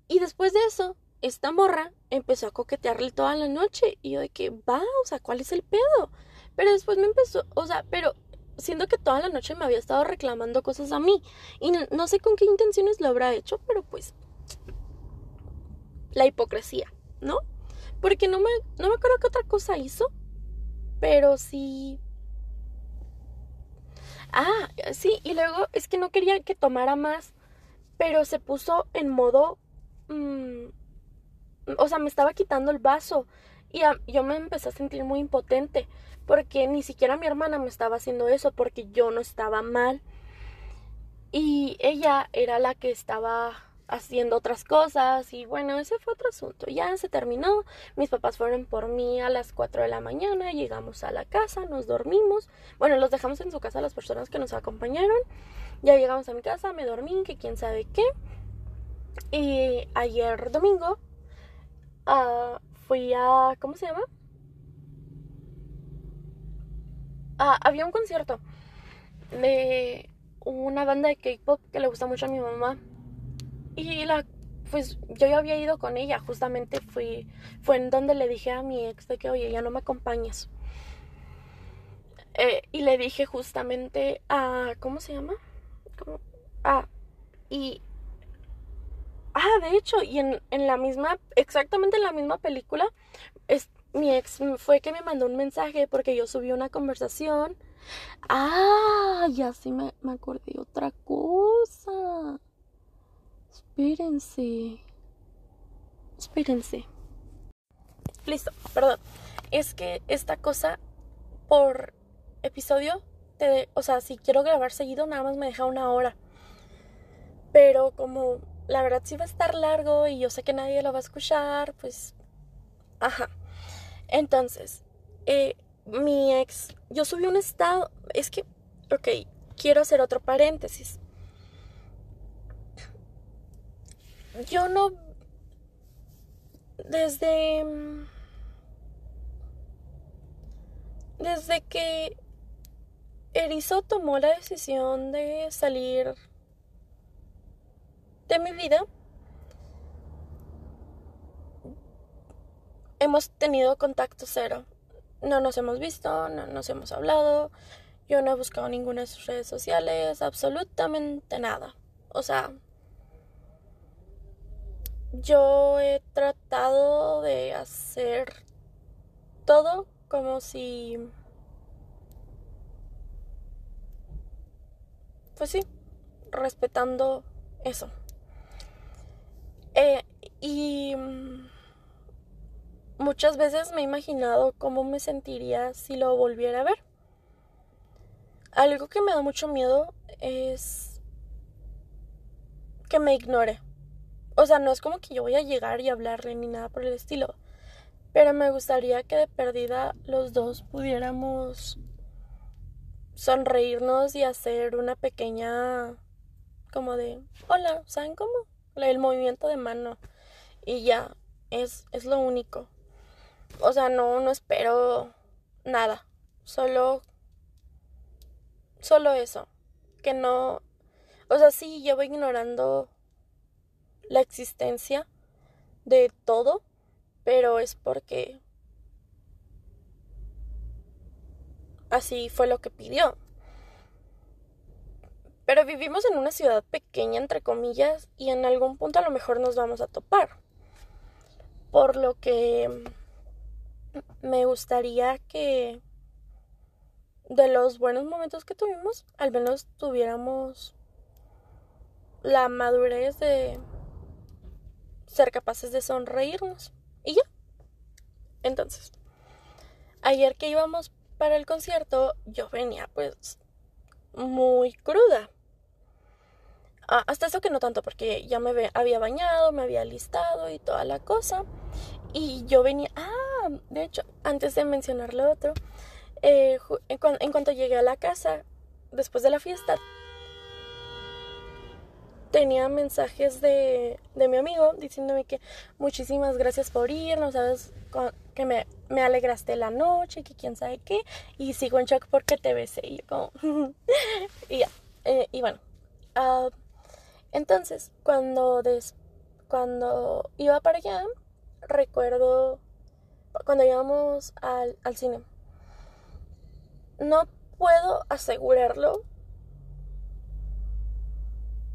Y después de eso, esta morra empezó a coquetearle toda la noche. Y yo de que, va, o sea, ¿cuál es el pedo? Pero después me empezó, o sea, pero siento que toda la noche me había estado reclamando cosas a mí. Y no, sé con qué intenciones lo habrá hecho, pero pues la hipocresía, ¿no? Porque no me, no me acuerdo qué otra cosa hizo, pero sí... Ah, sí, y luego es que no quería que tomara más, pero se puso en modo... Mm, o sea, me estaba quitando el vaso y yo me empecé a sentir muy impotente porque ni siquiera mi hermana me estaba haciendo eso porque yo no estaba mal. Y ella era la que estaba haciendo otras cosas y bueno, ese fue otro asunto. Ya se terminó, mis papás fueron por mí a las 4 de la mañana, llegamos a la casa, nos dormimos, bueno, los dejamos en su casa las personas que nos acompañaron, ya llegamos a mi casa, me dormí, que quién sabe qué. Y ayer domingo uh, fui a, ¿cómo se llama? Ah, había un concierto de una banda de K-pop que le gusta mucho a mi mamá. Y la pues yo ya había ido con ella, justamente fui fue en donde le dije a mi ex de que, "Oye, ya no me acompañas." Eh, y le dije justamente a ¿cómo se llama? Ah, y Ah, de hecho, y en, en la misma, exactamente en la misma película, es, mi ex fue que me mandó un mensaje porque yo subí una conversación. Ah, ya sí me, me acordé de otra cosa. Espérense. Espérense. Listo, perdón. Es que esta cosa por episodio, te, o sea, si quiero grabar seguido, nada más me deja una hora. Pero como la verdad sí va a estar largo y yo sé que nadie lo va a escuchar, pues... Ajá. Entonces, eh, mi ex, yo subí un estado, es que, ok, quiero hacer otro paréntesis. Yo no, desde, desde que Erizo tomó la decisión de salir de mi vida, hemos tenido contacto cero. No nos hemos visto, no nos hemos hablado. Yo no he buscado ninguna de sus redes sociales, absolutamente nada. O sea, yo he tratado de hacer todo como si... Pues sí, respetando eso. Eh, y Muchas veces me he imaginado cómo me sentiría si lo volviera a ver. Algo que me da mucho miedo es que me ignore. O sea, no es como que yo voy a llegar y hablarle ni nada por el estilo. Pero me gustaría que de perdida los dos pudiéramos sonreírnos y hacer una pequeña como de hola, ¿saben cómo? El movimiento de mano. Y ya, es, es lo único. O sea, no, no espero nada. Solo. Solo eso. Que no. O sea, sí, llevo ignorando la existencia de todo, pero es porque así fue lo que pidió. Pero vivimos en una ciudad pequeña, entre comillas, y en algún punto a lo mejor nos vamos a topar. Por lo que me gustaría que de los buenos momentos que tuvimos, al menos tuviéramos la madurez de ser capaces de sonreírnos. Y ya. Entonces, ayer que íbamos para el concierto, yo venía pues muy cruda. Ah, hasta eso que no tanto, porque ya me había bañado, me había listado y toda la cosa. Y yo venía, ah, de hecho, antes de mencionar lo otro, eh, en, cuanto llegué a la casa, después de la fiesta, tenía mensajes de, de mi amigo diciéndome que muchísimas gracias por ir, no sabes que me, me, alegraste la noche, que quién sabe qué, y sigo en shock porque te besé, y yo como, y ya, eh, y bueno, uh, entonces, cuando, des, cuando iba para allá, recuerdo cuando íbamos al, al cine, no puedo asegurarlo,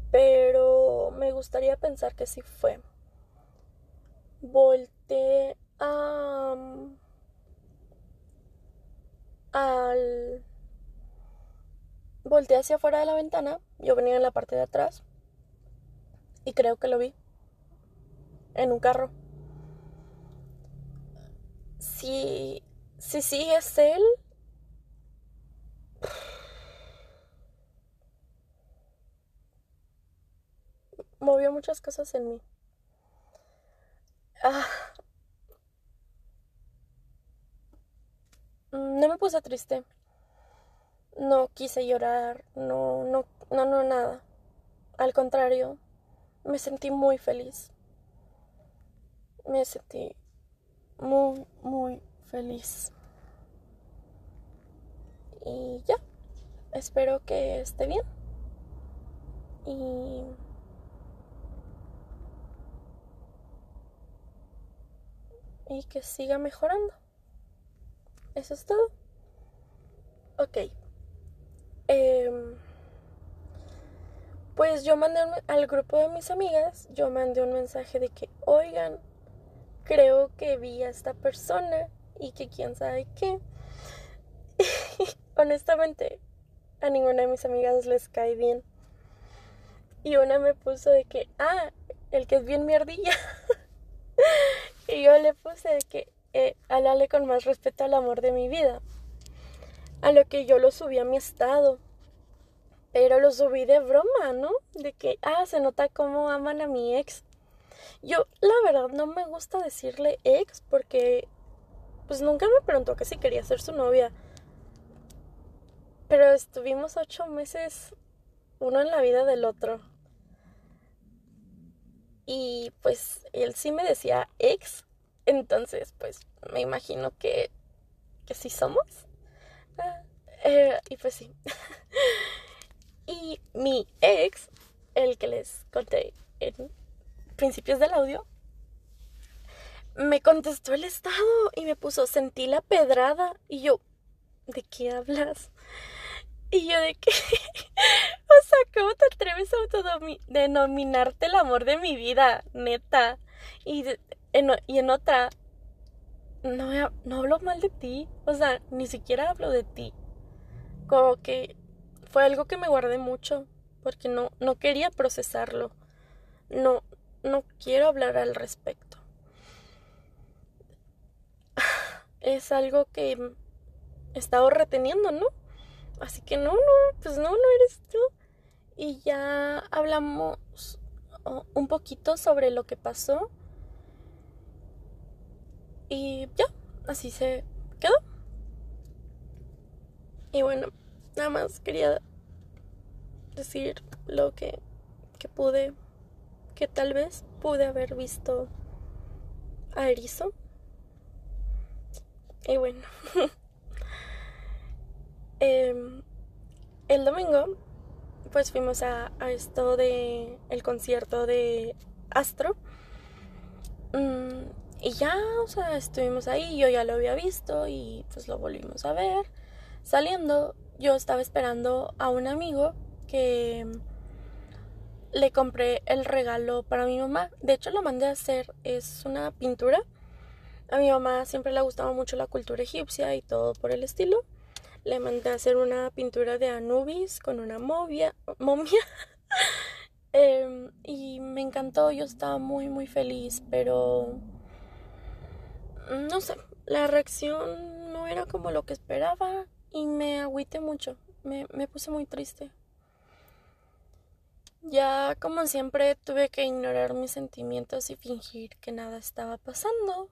pero me gustaría pensar que sí fue. Volté a... al... Volté hacia afuera de la ventana, yo venía en la parte de atrás y creo que lo vi en un carro. Si, si sí es él, movió muchas cosas en mí. Ah. No me puse triste. No quise llorar. No, no, no, no, nada. Al contrario, me sentí muy feliz. Me sentí muy, muy feliz. Y ya, espero que esté bien. Y y que siga mejorando. Eso es todo. Ok. Em, pues yo mandé al grupo de mis amigas, yo mandé un mensaje de que, oigan, creo que vi a esta persona y que quién sabe qué. Honestamente, a ninguna de mis amigas les cae bien. Y una me puso de que, ah, el que es bien mierdilla. Y yo le puse que eh, con más respeto al amor de mi vida. A lo que yo lo subí a mi estado. Pero lo subí de broma, ¿no? De que, ah, se nota cómo aman a mi ex. Yo, la verdad, no me gusta decirle ex porque, pues nunca me preguntó que si quería ser su novia. Pero estuvimos ocho meses uno en la vida del otro. Y pues él sí me decía ex. Entonces, pues me imagino que, que sí somos. Ah, eh, y pues sí. y mi ex, el que les conté en principios del audio, me contestó el estado y me puso, sentí la pedrada. Y yo, ¿de qué hablas? Y yo de qué? o sea, ¿cómo te atreves a autodenominarte el amor de mi vida, neta? Y, en, y en otra, no, no hablo mal de ti. O sea, ni siquiera hablo de ti. Como que fue algo que me guardé mucho. Porque no, no quería procesarlo. No, no quiero hablar al respecto. Es algo que he estado reteniendo, ¿no? Así que no, no, pues no, no eres tú. Y ya hablamos un poquito sobre lo que pasó. Y ya, así se quedó. Y bueno, nada más quería decir lo que, que pude, que tal vez pude haber visto a Erizo. Y bueno. Em, el domingo, pues fuimos a, esto de el concierto de Astro. Mm, y ya, o sea, estuvimos ahí, yo ya lo había visto y pues lo volvimos a ver. Saliendo, yo estaba esperando a un amigo que le compré el regalo para mi mamá. De hecho, lo mandé a hacer, es una pintura. A mi mamá siempre le ha gustado mucho la cultura egipcia y todo por el estilo le mandé a hacer una pintura de Anubis con una momia. Em, y me encantó, yo estaba muy, muy feliz, pero no sé, la reacción no era como lo que esperaba y me agüité mucho, me, me puse muy triste. Ya, como siempre, tuve que ignorar mis sentimientos y fingir que nada estaba pasando.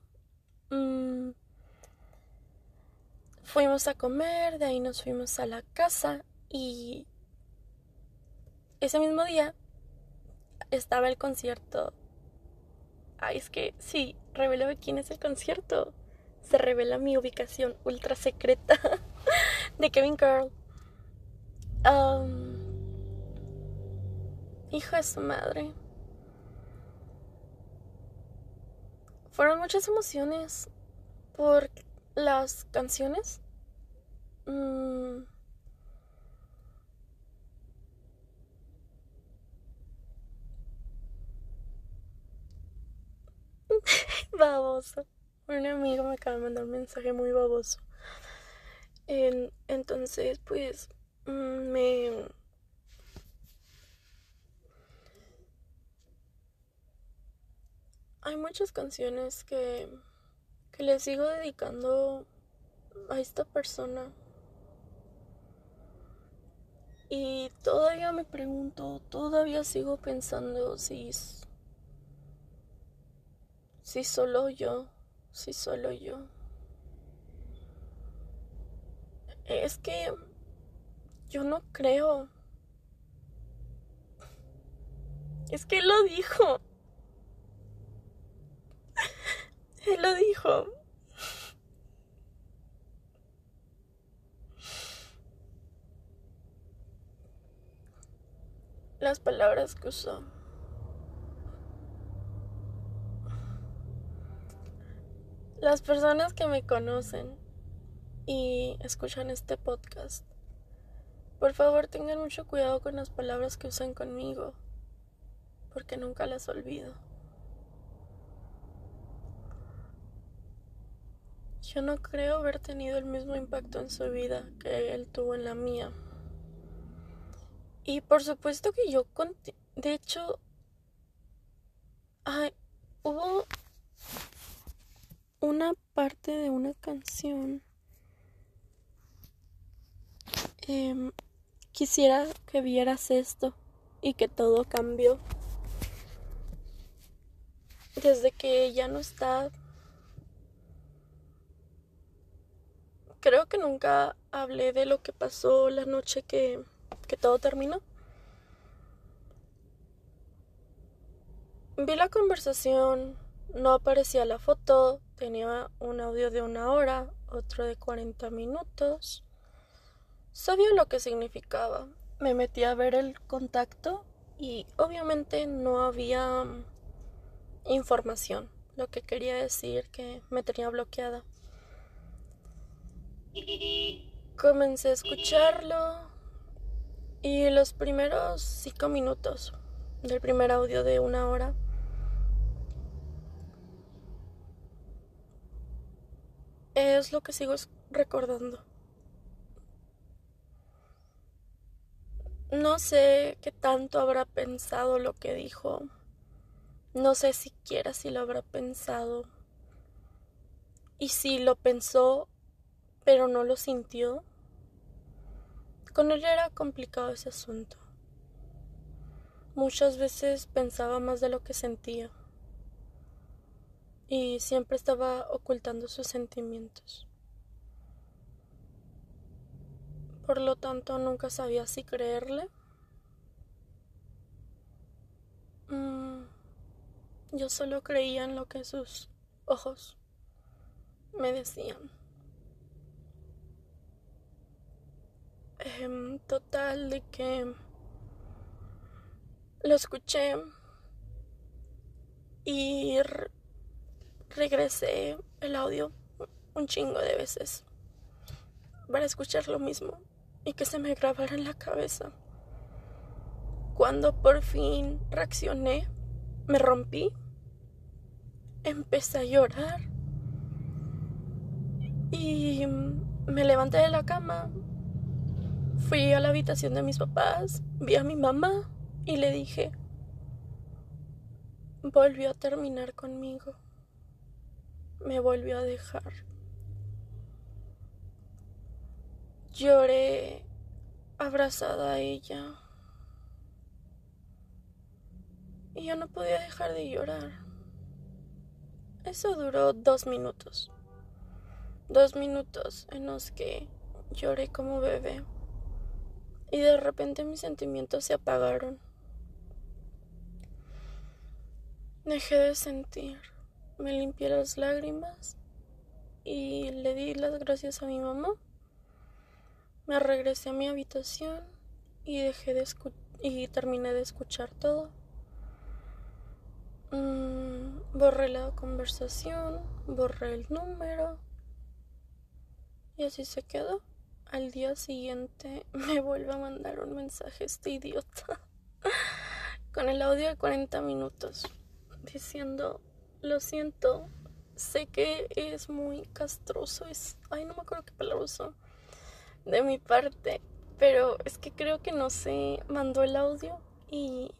Mm, Fuimos a comer, de ahí nos fuimos a la casa y ese mismo día estaba el concierto. Ay, es que sí, revelo quién es el concierto. Se revela mi ubicación ultra secreta de Kevin Carl. Hijo de su madre. Fueron muchas emociones por las canciones. Mm. Un amigo me acaba de mandar un mensaje muy baboso. entonces, pues, mm, me... Hay muchas canciones que, que le sigo dedicando a esta persona. Y todavía me pregunto, todavía sigo pensando si si solo yo, si solo yo. Es que yo no creo. Es que él lo dijo. Él lo dijo. Las palabras que usó. Las personas que me conocen y escuchan este podcast, por favor tengan mucho cuidado con las palabras que usan conmigo, porque nunca las olvido. Yo no creo haber tenido el mismo impacto en su vida que él tuvo en la mía. Y por supuesto que yo, de hecho, ay, hubo una parte de una canción. Em, quisiera que vieras esto y que todo cambió. Desde que ya no está... Creo que nunca hablé de lo que pasó la noche que, que todo terminó. Vi la conversación, no aparecía la foto, Tenía un audio de una hora, otro de 40 minutos. Sabía lo que significaba. Me metí a ver el contacto y obviamente no había mm, información, lo que quería decir que me tenía bloqueada. Comencé a escucharlo y los primeros cinco minutos del primer audio de una hora es lo que sigo recordando. No sé qué tanto habrá pensado lo que dijo. No sé siquiera si lo habrá pensado. Y si lo pensó, pero no lo sintió. Con él era complicado ese asunto. Muchas veces pensaba más de lo que sentía y siempre estaba ocultando sus sentimientos. Por lo tanto, nunca sabía si creerle. Mm, yo solo creía en lo que sus ojos me decían. Em, total de que lo escuché y regresé el audio un chingo de veces para escuchar lo mismo y que se me grabara en la cabeza. Cuando por fin reaccioné, me rompí, empecé a llorar y me levanté de la cama, fui a la habitación de mis papás, vi a mi mamá y le dije, volvió a terminar conmigo me volvió a dejar. Lloré abrazada a ella. Y yo no podía dejar de llorar. Eso duró dos minutos. Dos minutos en los que lloré como bebé. Y de repente mis sentimientos se apagaron. Dejé de sentir, me limpié las lágrimas y le di las gracias a mi mamá. Me regresé a mi habitación y dejé de y terminé de escuchar todo. Mm, borré la conversación, borré el número y así se quedó. Al día siguiente me vuelve a mandar un mensaje este idiota con el audio de 40 minutos diciendo, lo siento, sé que es muy castroso, es, ay, no me acuerdo qué palabra usó de mi parte, pero es que creo que no se mandó el audio y,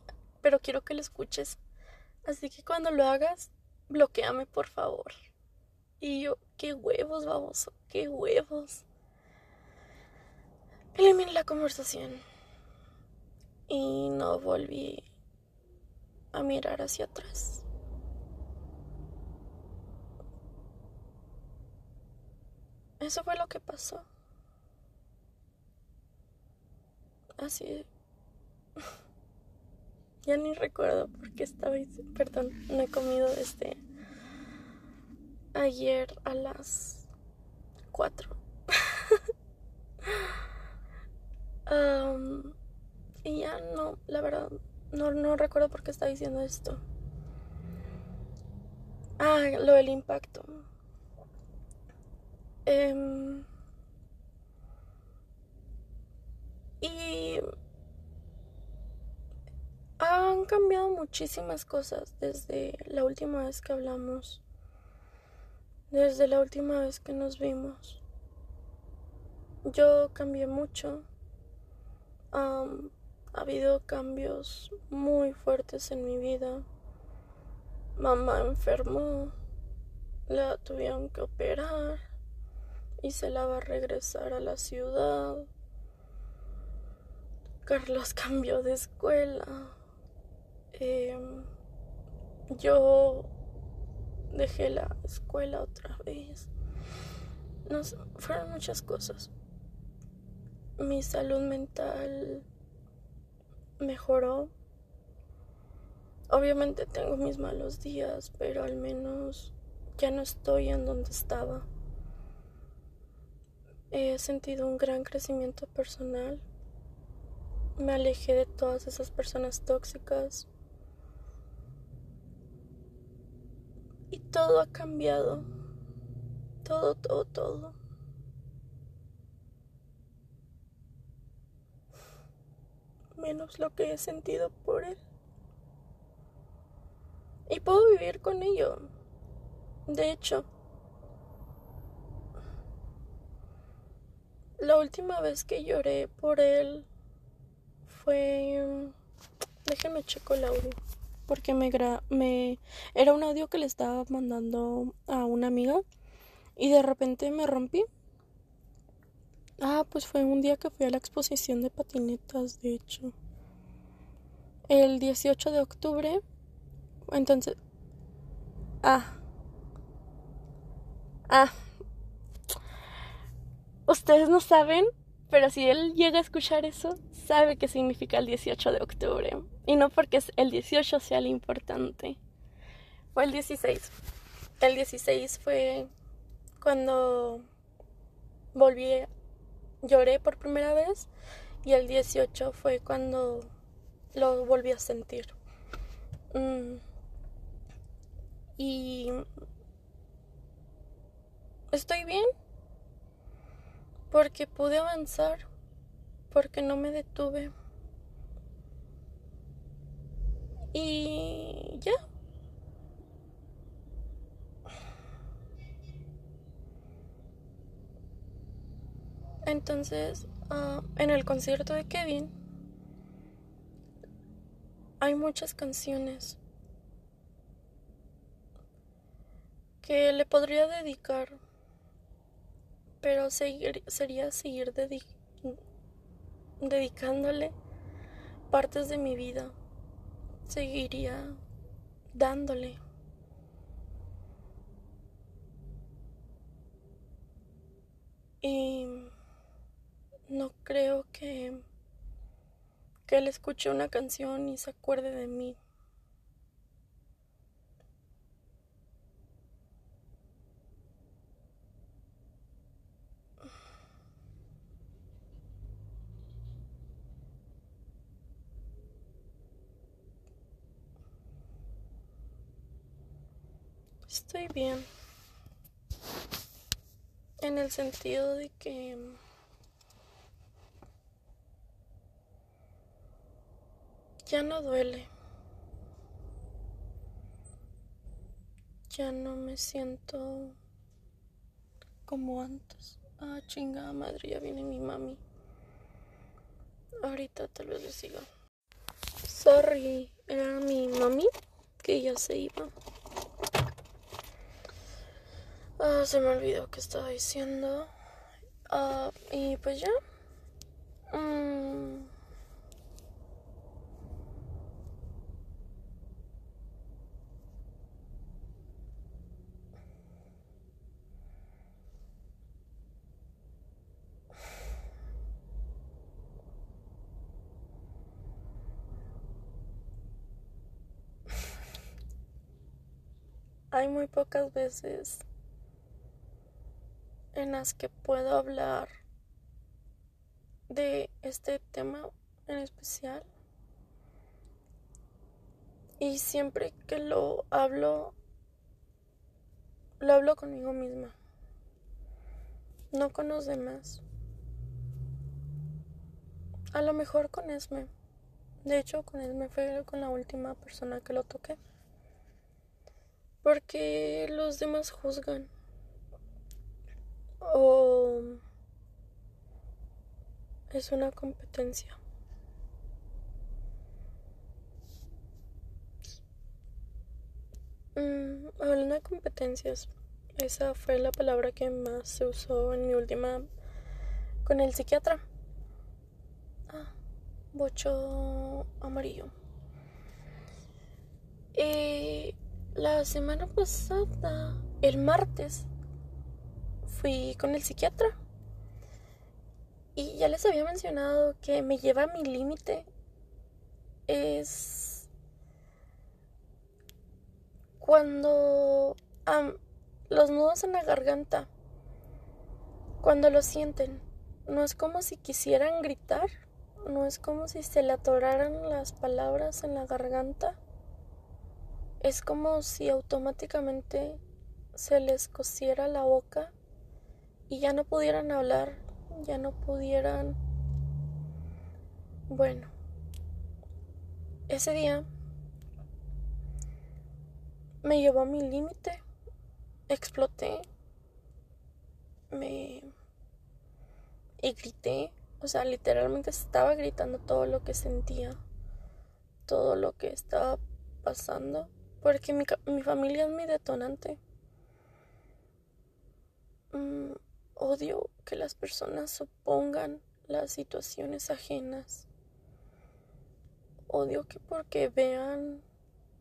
pero quiero que lo escuches, así que cuando lo hagas, bloqueame por favor. Y yo, qué huevos, baboso, qué huevos. Eliminé la conversación y no volví a mirar hacia atrás. Eso fue lo que pasó. Así. ya ni recuerdo por qué estaba. Perdón, no he comido desde ayer a las 4. y ya no, la verdad, no, no recuerdo por qué está diciendo esto. Ah, lo del impacto. Em, y han cambiado muchísimas cosas desde la última vez que hablamos, desde la última vez que nos vimos. Yo cambié mucho. ha habido cambios muy fuertes en mi vida. Mamá enfermó, la tuvieron que operar y se la va a regresar a la ciudad. Carlos cambió de escuela. Em, yo dejé la escuela otra vez. Fueron muchas cosas. Mi salud mental mejoró. Obviamente tengo mis malos días, pero al menos ya no estoy en donde estaba. He sentido un gran crecimiento personal. Me alejé de todas esas personas tóxicas. Y todo ha cambiado. Todo, todo, todo. Menos lo que he sentido por él. Y puedo vivir con ello. De hecho, La última vez que lloré por él fue... Déjenme checo el audio. Porque me, me... Era un audio que le estaba mandando a una amiga. Y de repente me rompí. Ah, pues fue un día que fui a la exposición de patinetas, de hecho. El 18 de octubre. Entonces... Ah. Ah, Ustedes no saben, pero si él llega a escuchar eso, sabe qué significa el 18 de octubre. Y no porque el 18 sea lo importante. Fue el 16. El 16 fue cuando volví, lloré por primera vez. Y el 18 fue cuando lo volví a sentir. Mm. Y estoy bien porque pude avanzar, porque no me detuve. Y ya. Entonces, ah, en el concierto de Kevin hay muchas canciones que le podría dedicar pero seguir, sería seguir dedicándole partes de mi vida, seguiría dándole. Y no creo que, que él escuche una canción y se acuerde de mí. Estoy bien. En el sentido de que ya no duele. Ya no me siento como antes. Ah, chingada madre, ya viene mi mami. Ahorita tal vez le siga. Sorry, era mi mami que ya se iba. Ah, se me olvidó que estaba diciendo. Ah, y pues ya. Mm. Hay muy pocas veces en las que puedo hablar de este tema en especial. Y siempre que lo hablo, lo hablo conmigo misma, no con los demás. A lo mejor con Esme. De hecho, con Esme fue con la última persona que lo toqué. Porque los demás juzgan. O es una competencia. Mm, hablando de competencias, esa fue la palabra que más se usó en mi última con el psiquiatra. Ah, bocho amarillo. Y la semana pasada, el martes, fui con el psiquiatra. Y ya les había mencionado que me lleva a mi límite. Es cuando los nudos en la garganta, cuando lo sienten, no es como si quisieran gritar, no es como si se le atoraran las palabras en la garganta es como si automáticamente se les cosiera la boca y ya no pudieran hablar, ya no pudieran... Bueno, ese día me llevó a mi límite, exploté, me... y grité, o sea, literalmente estaba gritando todo lo que sentía, todo lo que estaba pasando. Porque mi, mi familia es mi detonante. Mm, odio que las personas opongan las situaciones ajenas. Odio que porque vean,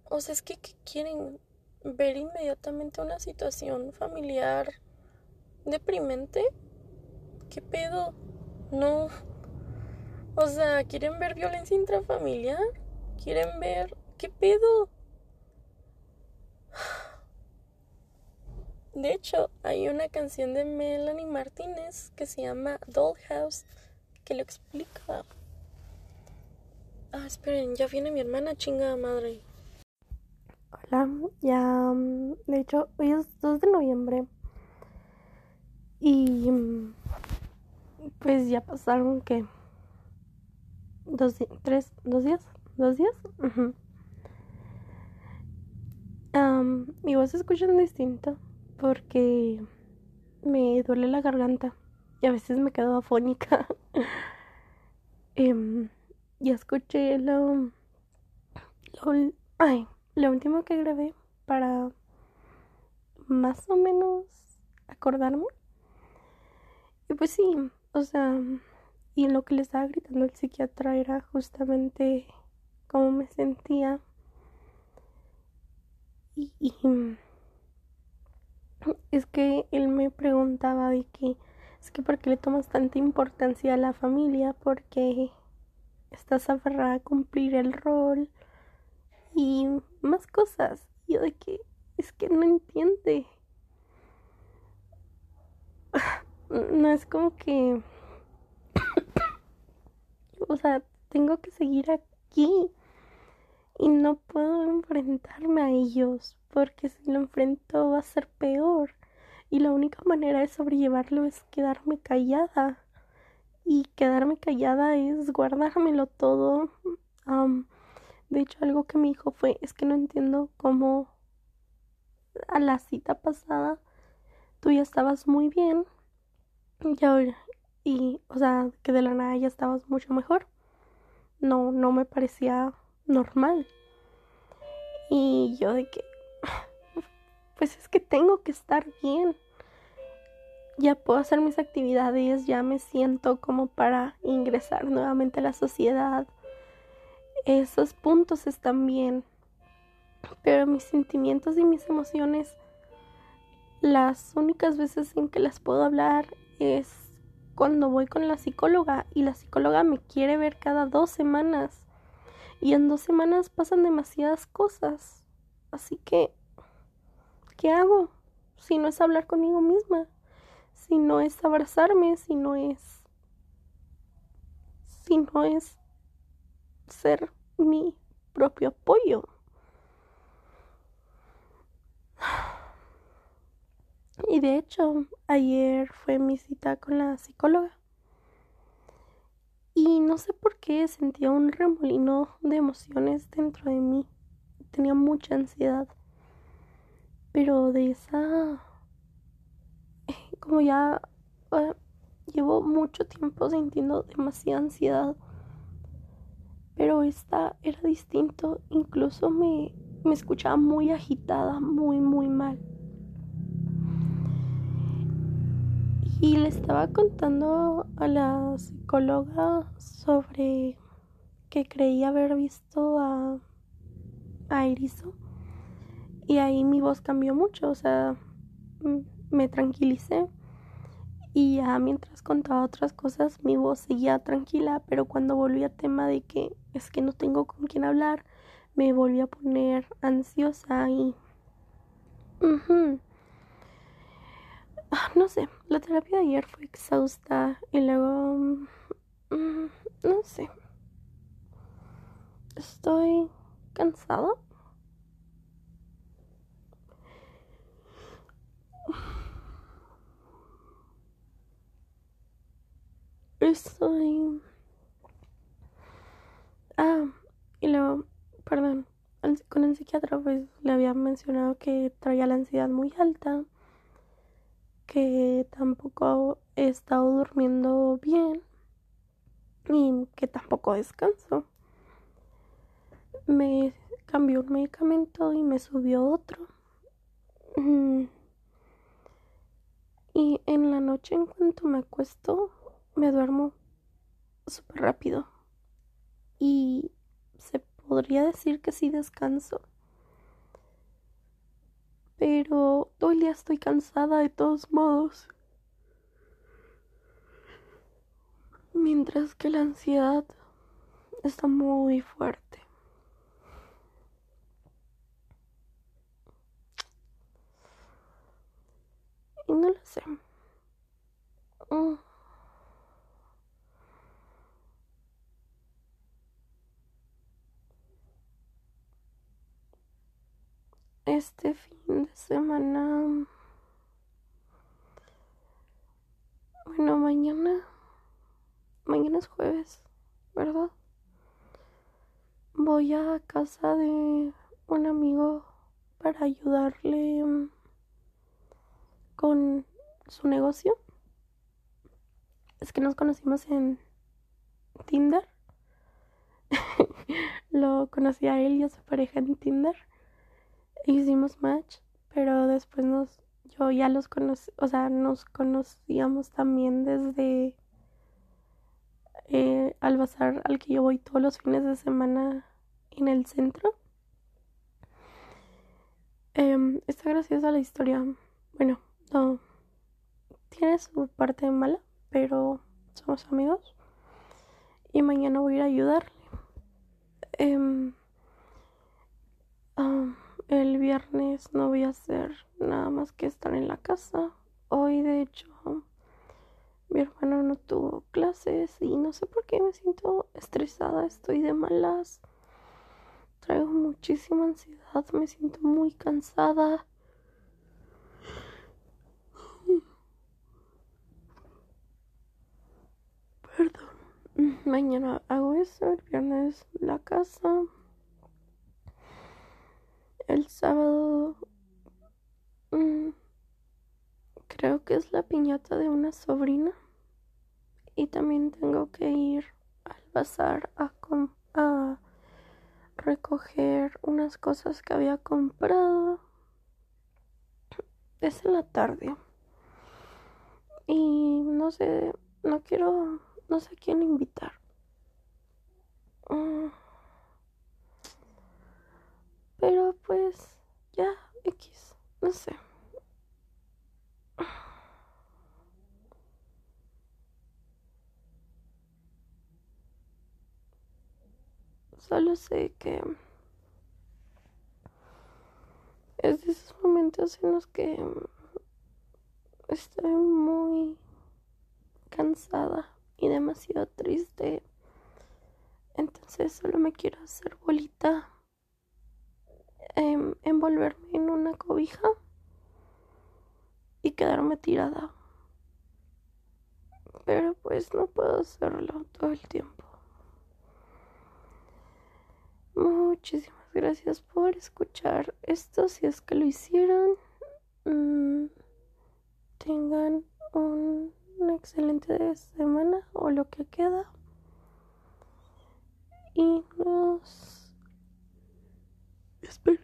o sea, es que, que quieren ver inmediatamente una situación familiar deprimente. ¿Qué pedo? No. O sea, quieren ver violencia intrafamiliar. Quieren ver. ¿Qué pedo? De hecho, hay una canción de Melanie Martínez que se llama Dollhouse que lo explica. Ah, esperen, ya viene mi hermana, chingada madre. Hola, ya. Mm, de hecho, hoy es 2 de noviembre. Y. Mm, pues ya pasaron que. Dos, tres, dos días. ¿Dos días? mi voz se escucha distinto porque me duele la garganta y a veces me quedo afónica. eh, ya escuché lo, lo, ay, lo último que grabé para más o menos acordarme. Y pues sí, o sea, y lo que le estaba gritando el psiquiatra era justamente cómo me sentía y, es que él me preguntaba de que es que por qué le tomas tanta importancia a la familia porque estás aferrada a cumplir el rol y más cosas. Yo de que es que no entiende no es como que o sea tengo que seguir aquí y no puedo enfrentarme a ellos porque si lo enfrento va a ser peor. Y la única manera de sobrellevarlo es quedarme callada. Y quedarme callada es guardármelo todo. De hecho algo que me dijo fue es que no entiendo cómo a la cita pasada tú ya estabas muy bien y ahora y o sea que de la nada ya estabas mucho mejor. No no me parecía normal. Y yo de que, pues es que tengo que estar bien. Ya puedo hacer mis actividades, ya me siento como para ingresar nuevamente a la sociedad. Esos puntos están bien. Pero mis sentimientos y mis emociones, las únicas veces en que las puedo hablar es cuando voy con la psicóloga y la psicóloga me quiere ver cada dos semanas y en dos semanas pasan demasiadas cosas. Así que, ¿qué hago? Si no es hablar conmigo misma, si no es abrazarme, si no es... si no es ser mi propio apoyo. Y de hecho, ayer fue mi cita con la psicóloga. Y no sé por qué sentía un remolino de emociones dentro de mí. Tenía mucha ansiedad. Pero de esa... Como ya ah, llevo mucho tiempo sintiendo demasiada ansiedad. Pero esta era distinto. Incluso me, me escuchaba muy agitada, muy, muy mal. Y le estaba contando a la psicóloga sobre que creía haber visto a, a Erizo. Y ahí mi voz cambió mucho, o sea, me tranquilicé. Y ya mientras contaba otras cosas, mi voz seguía tranquila, pero cuando volví a tema de que es que no tengo con quién hablar, me volví a poner ansiosa y... Ah, no sé, la terapia de ayer fue exhausta y luego... Mm, no sé. Estoy cansada. Estoy... Ah, y luego, perdón, con el psiquiatra pues le había mencionado que traía la ansiedad muy alta que tampoco he estado durmiendo bien y que tampoco descanso. Me cambió un medicamento y me subió otro. Mm. Y en la noche en cuanto me acuesto, me duermo súper rápido. Y se podría decir que sí descanso pero todo el día estoy cansada de todos modos. Mientras que la ansiedad está muy fuerte. Y no lo sé. Mm. este fin de semana. Bueno, mañana. Mañana es jueves, ¿verdad? Voy a casa de un amigo para ayudarle mm, con su negocio. Es que nos conocimos en Tinder. Lo conocí a él y a su pareja en Tinder hicimos match, pero después nos, yo ya los conocí, o sea, nos conocíamos también desde eh, al bazar al que yo voy todos los fines de semana en el centro. Eh, está graciosa la historia. Bueno, no. Tiene su parte mala, pero somos amigos. Y mañana voy a ir a ayudarle. Eh, el viernes no voy a hacer nada más que estar en la casa. Hoy, de hecho, mi hermano no tuvo clases y no sé por qué me siento estresada. Estoy de malas. traigo muchísima ansiedad, me siento muy cansada. Perdón. Mañana hago eso, el viernes la casa. El sábado mm, creo que es la piñata de una sobrina. Y también tengo que ir al bazar a, a recoger unas cosas que había comprado. Es en la tarde. Y no sé, no quiero, no sé quién invitar. Mm. Pero pues ya, X, no sé. Solo sé que es de esos momentos en los que estoy muy cansada y demasiado triste. Entonces solo me quiero hacer bolita, em, envolverme en una cobija y quedarme tirada. Pero pues no puedo hacerlo todo el tiempo. Muchísimas gracias por escuchar esto. Si es que lo hicieron, mm, tengan una excelente semana o lo que queda. Y nos. Esperen.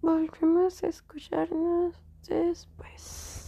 Volvemos a escucharnos después.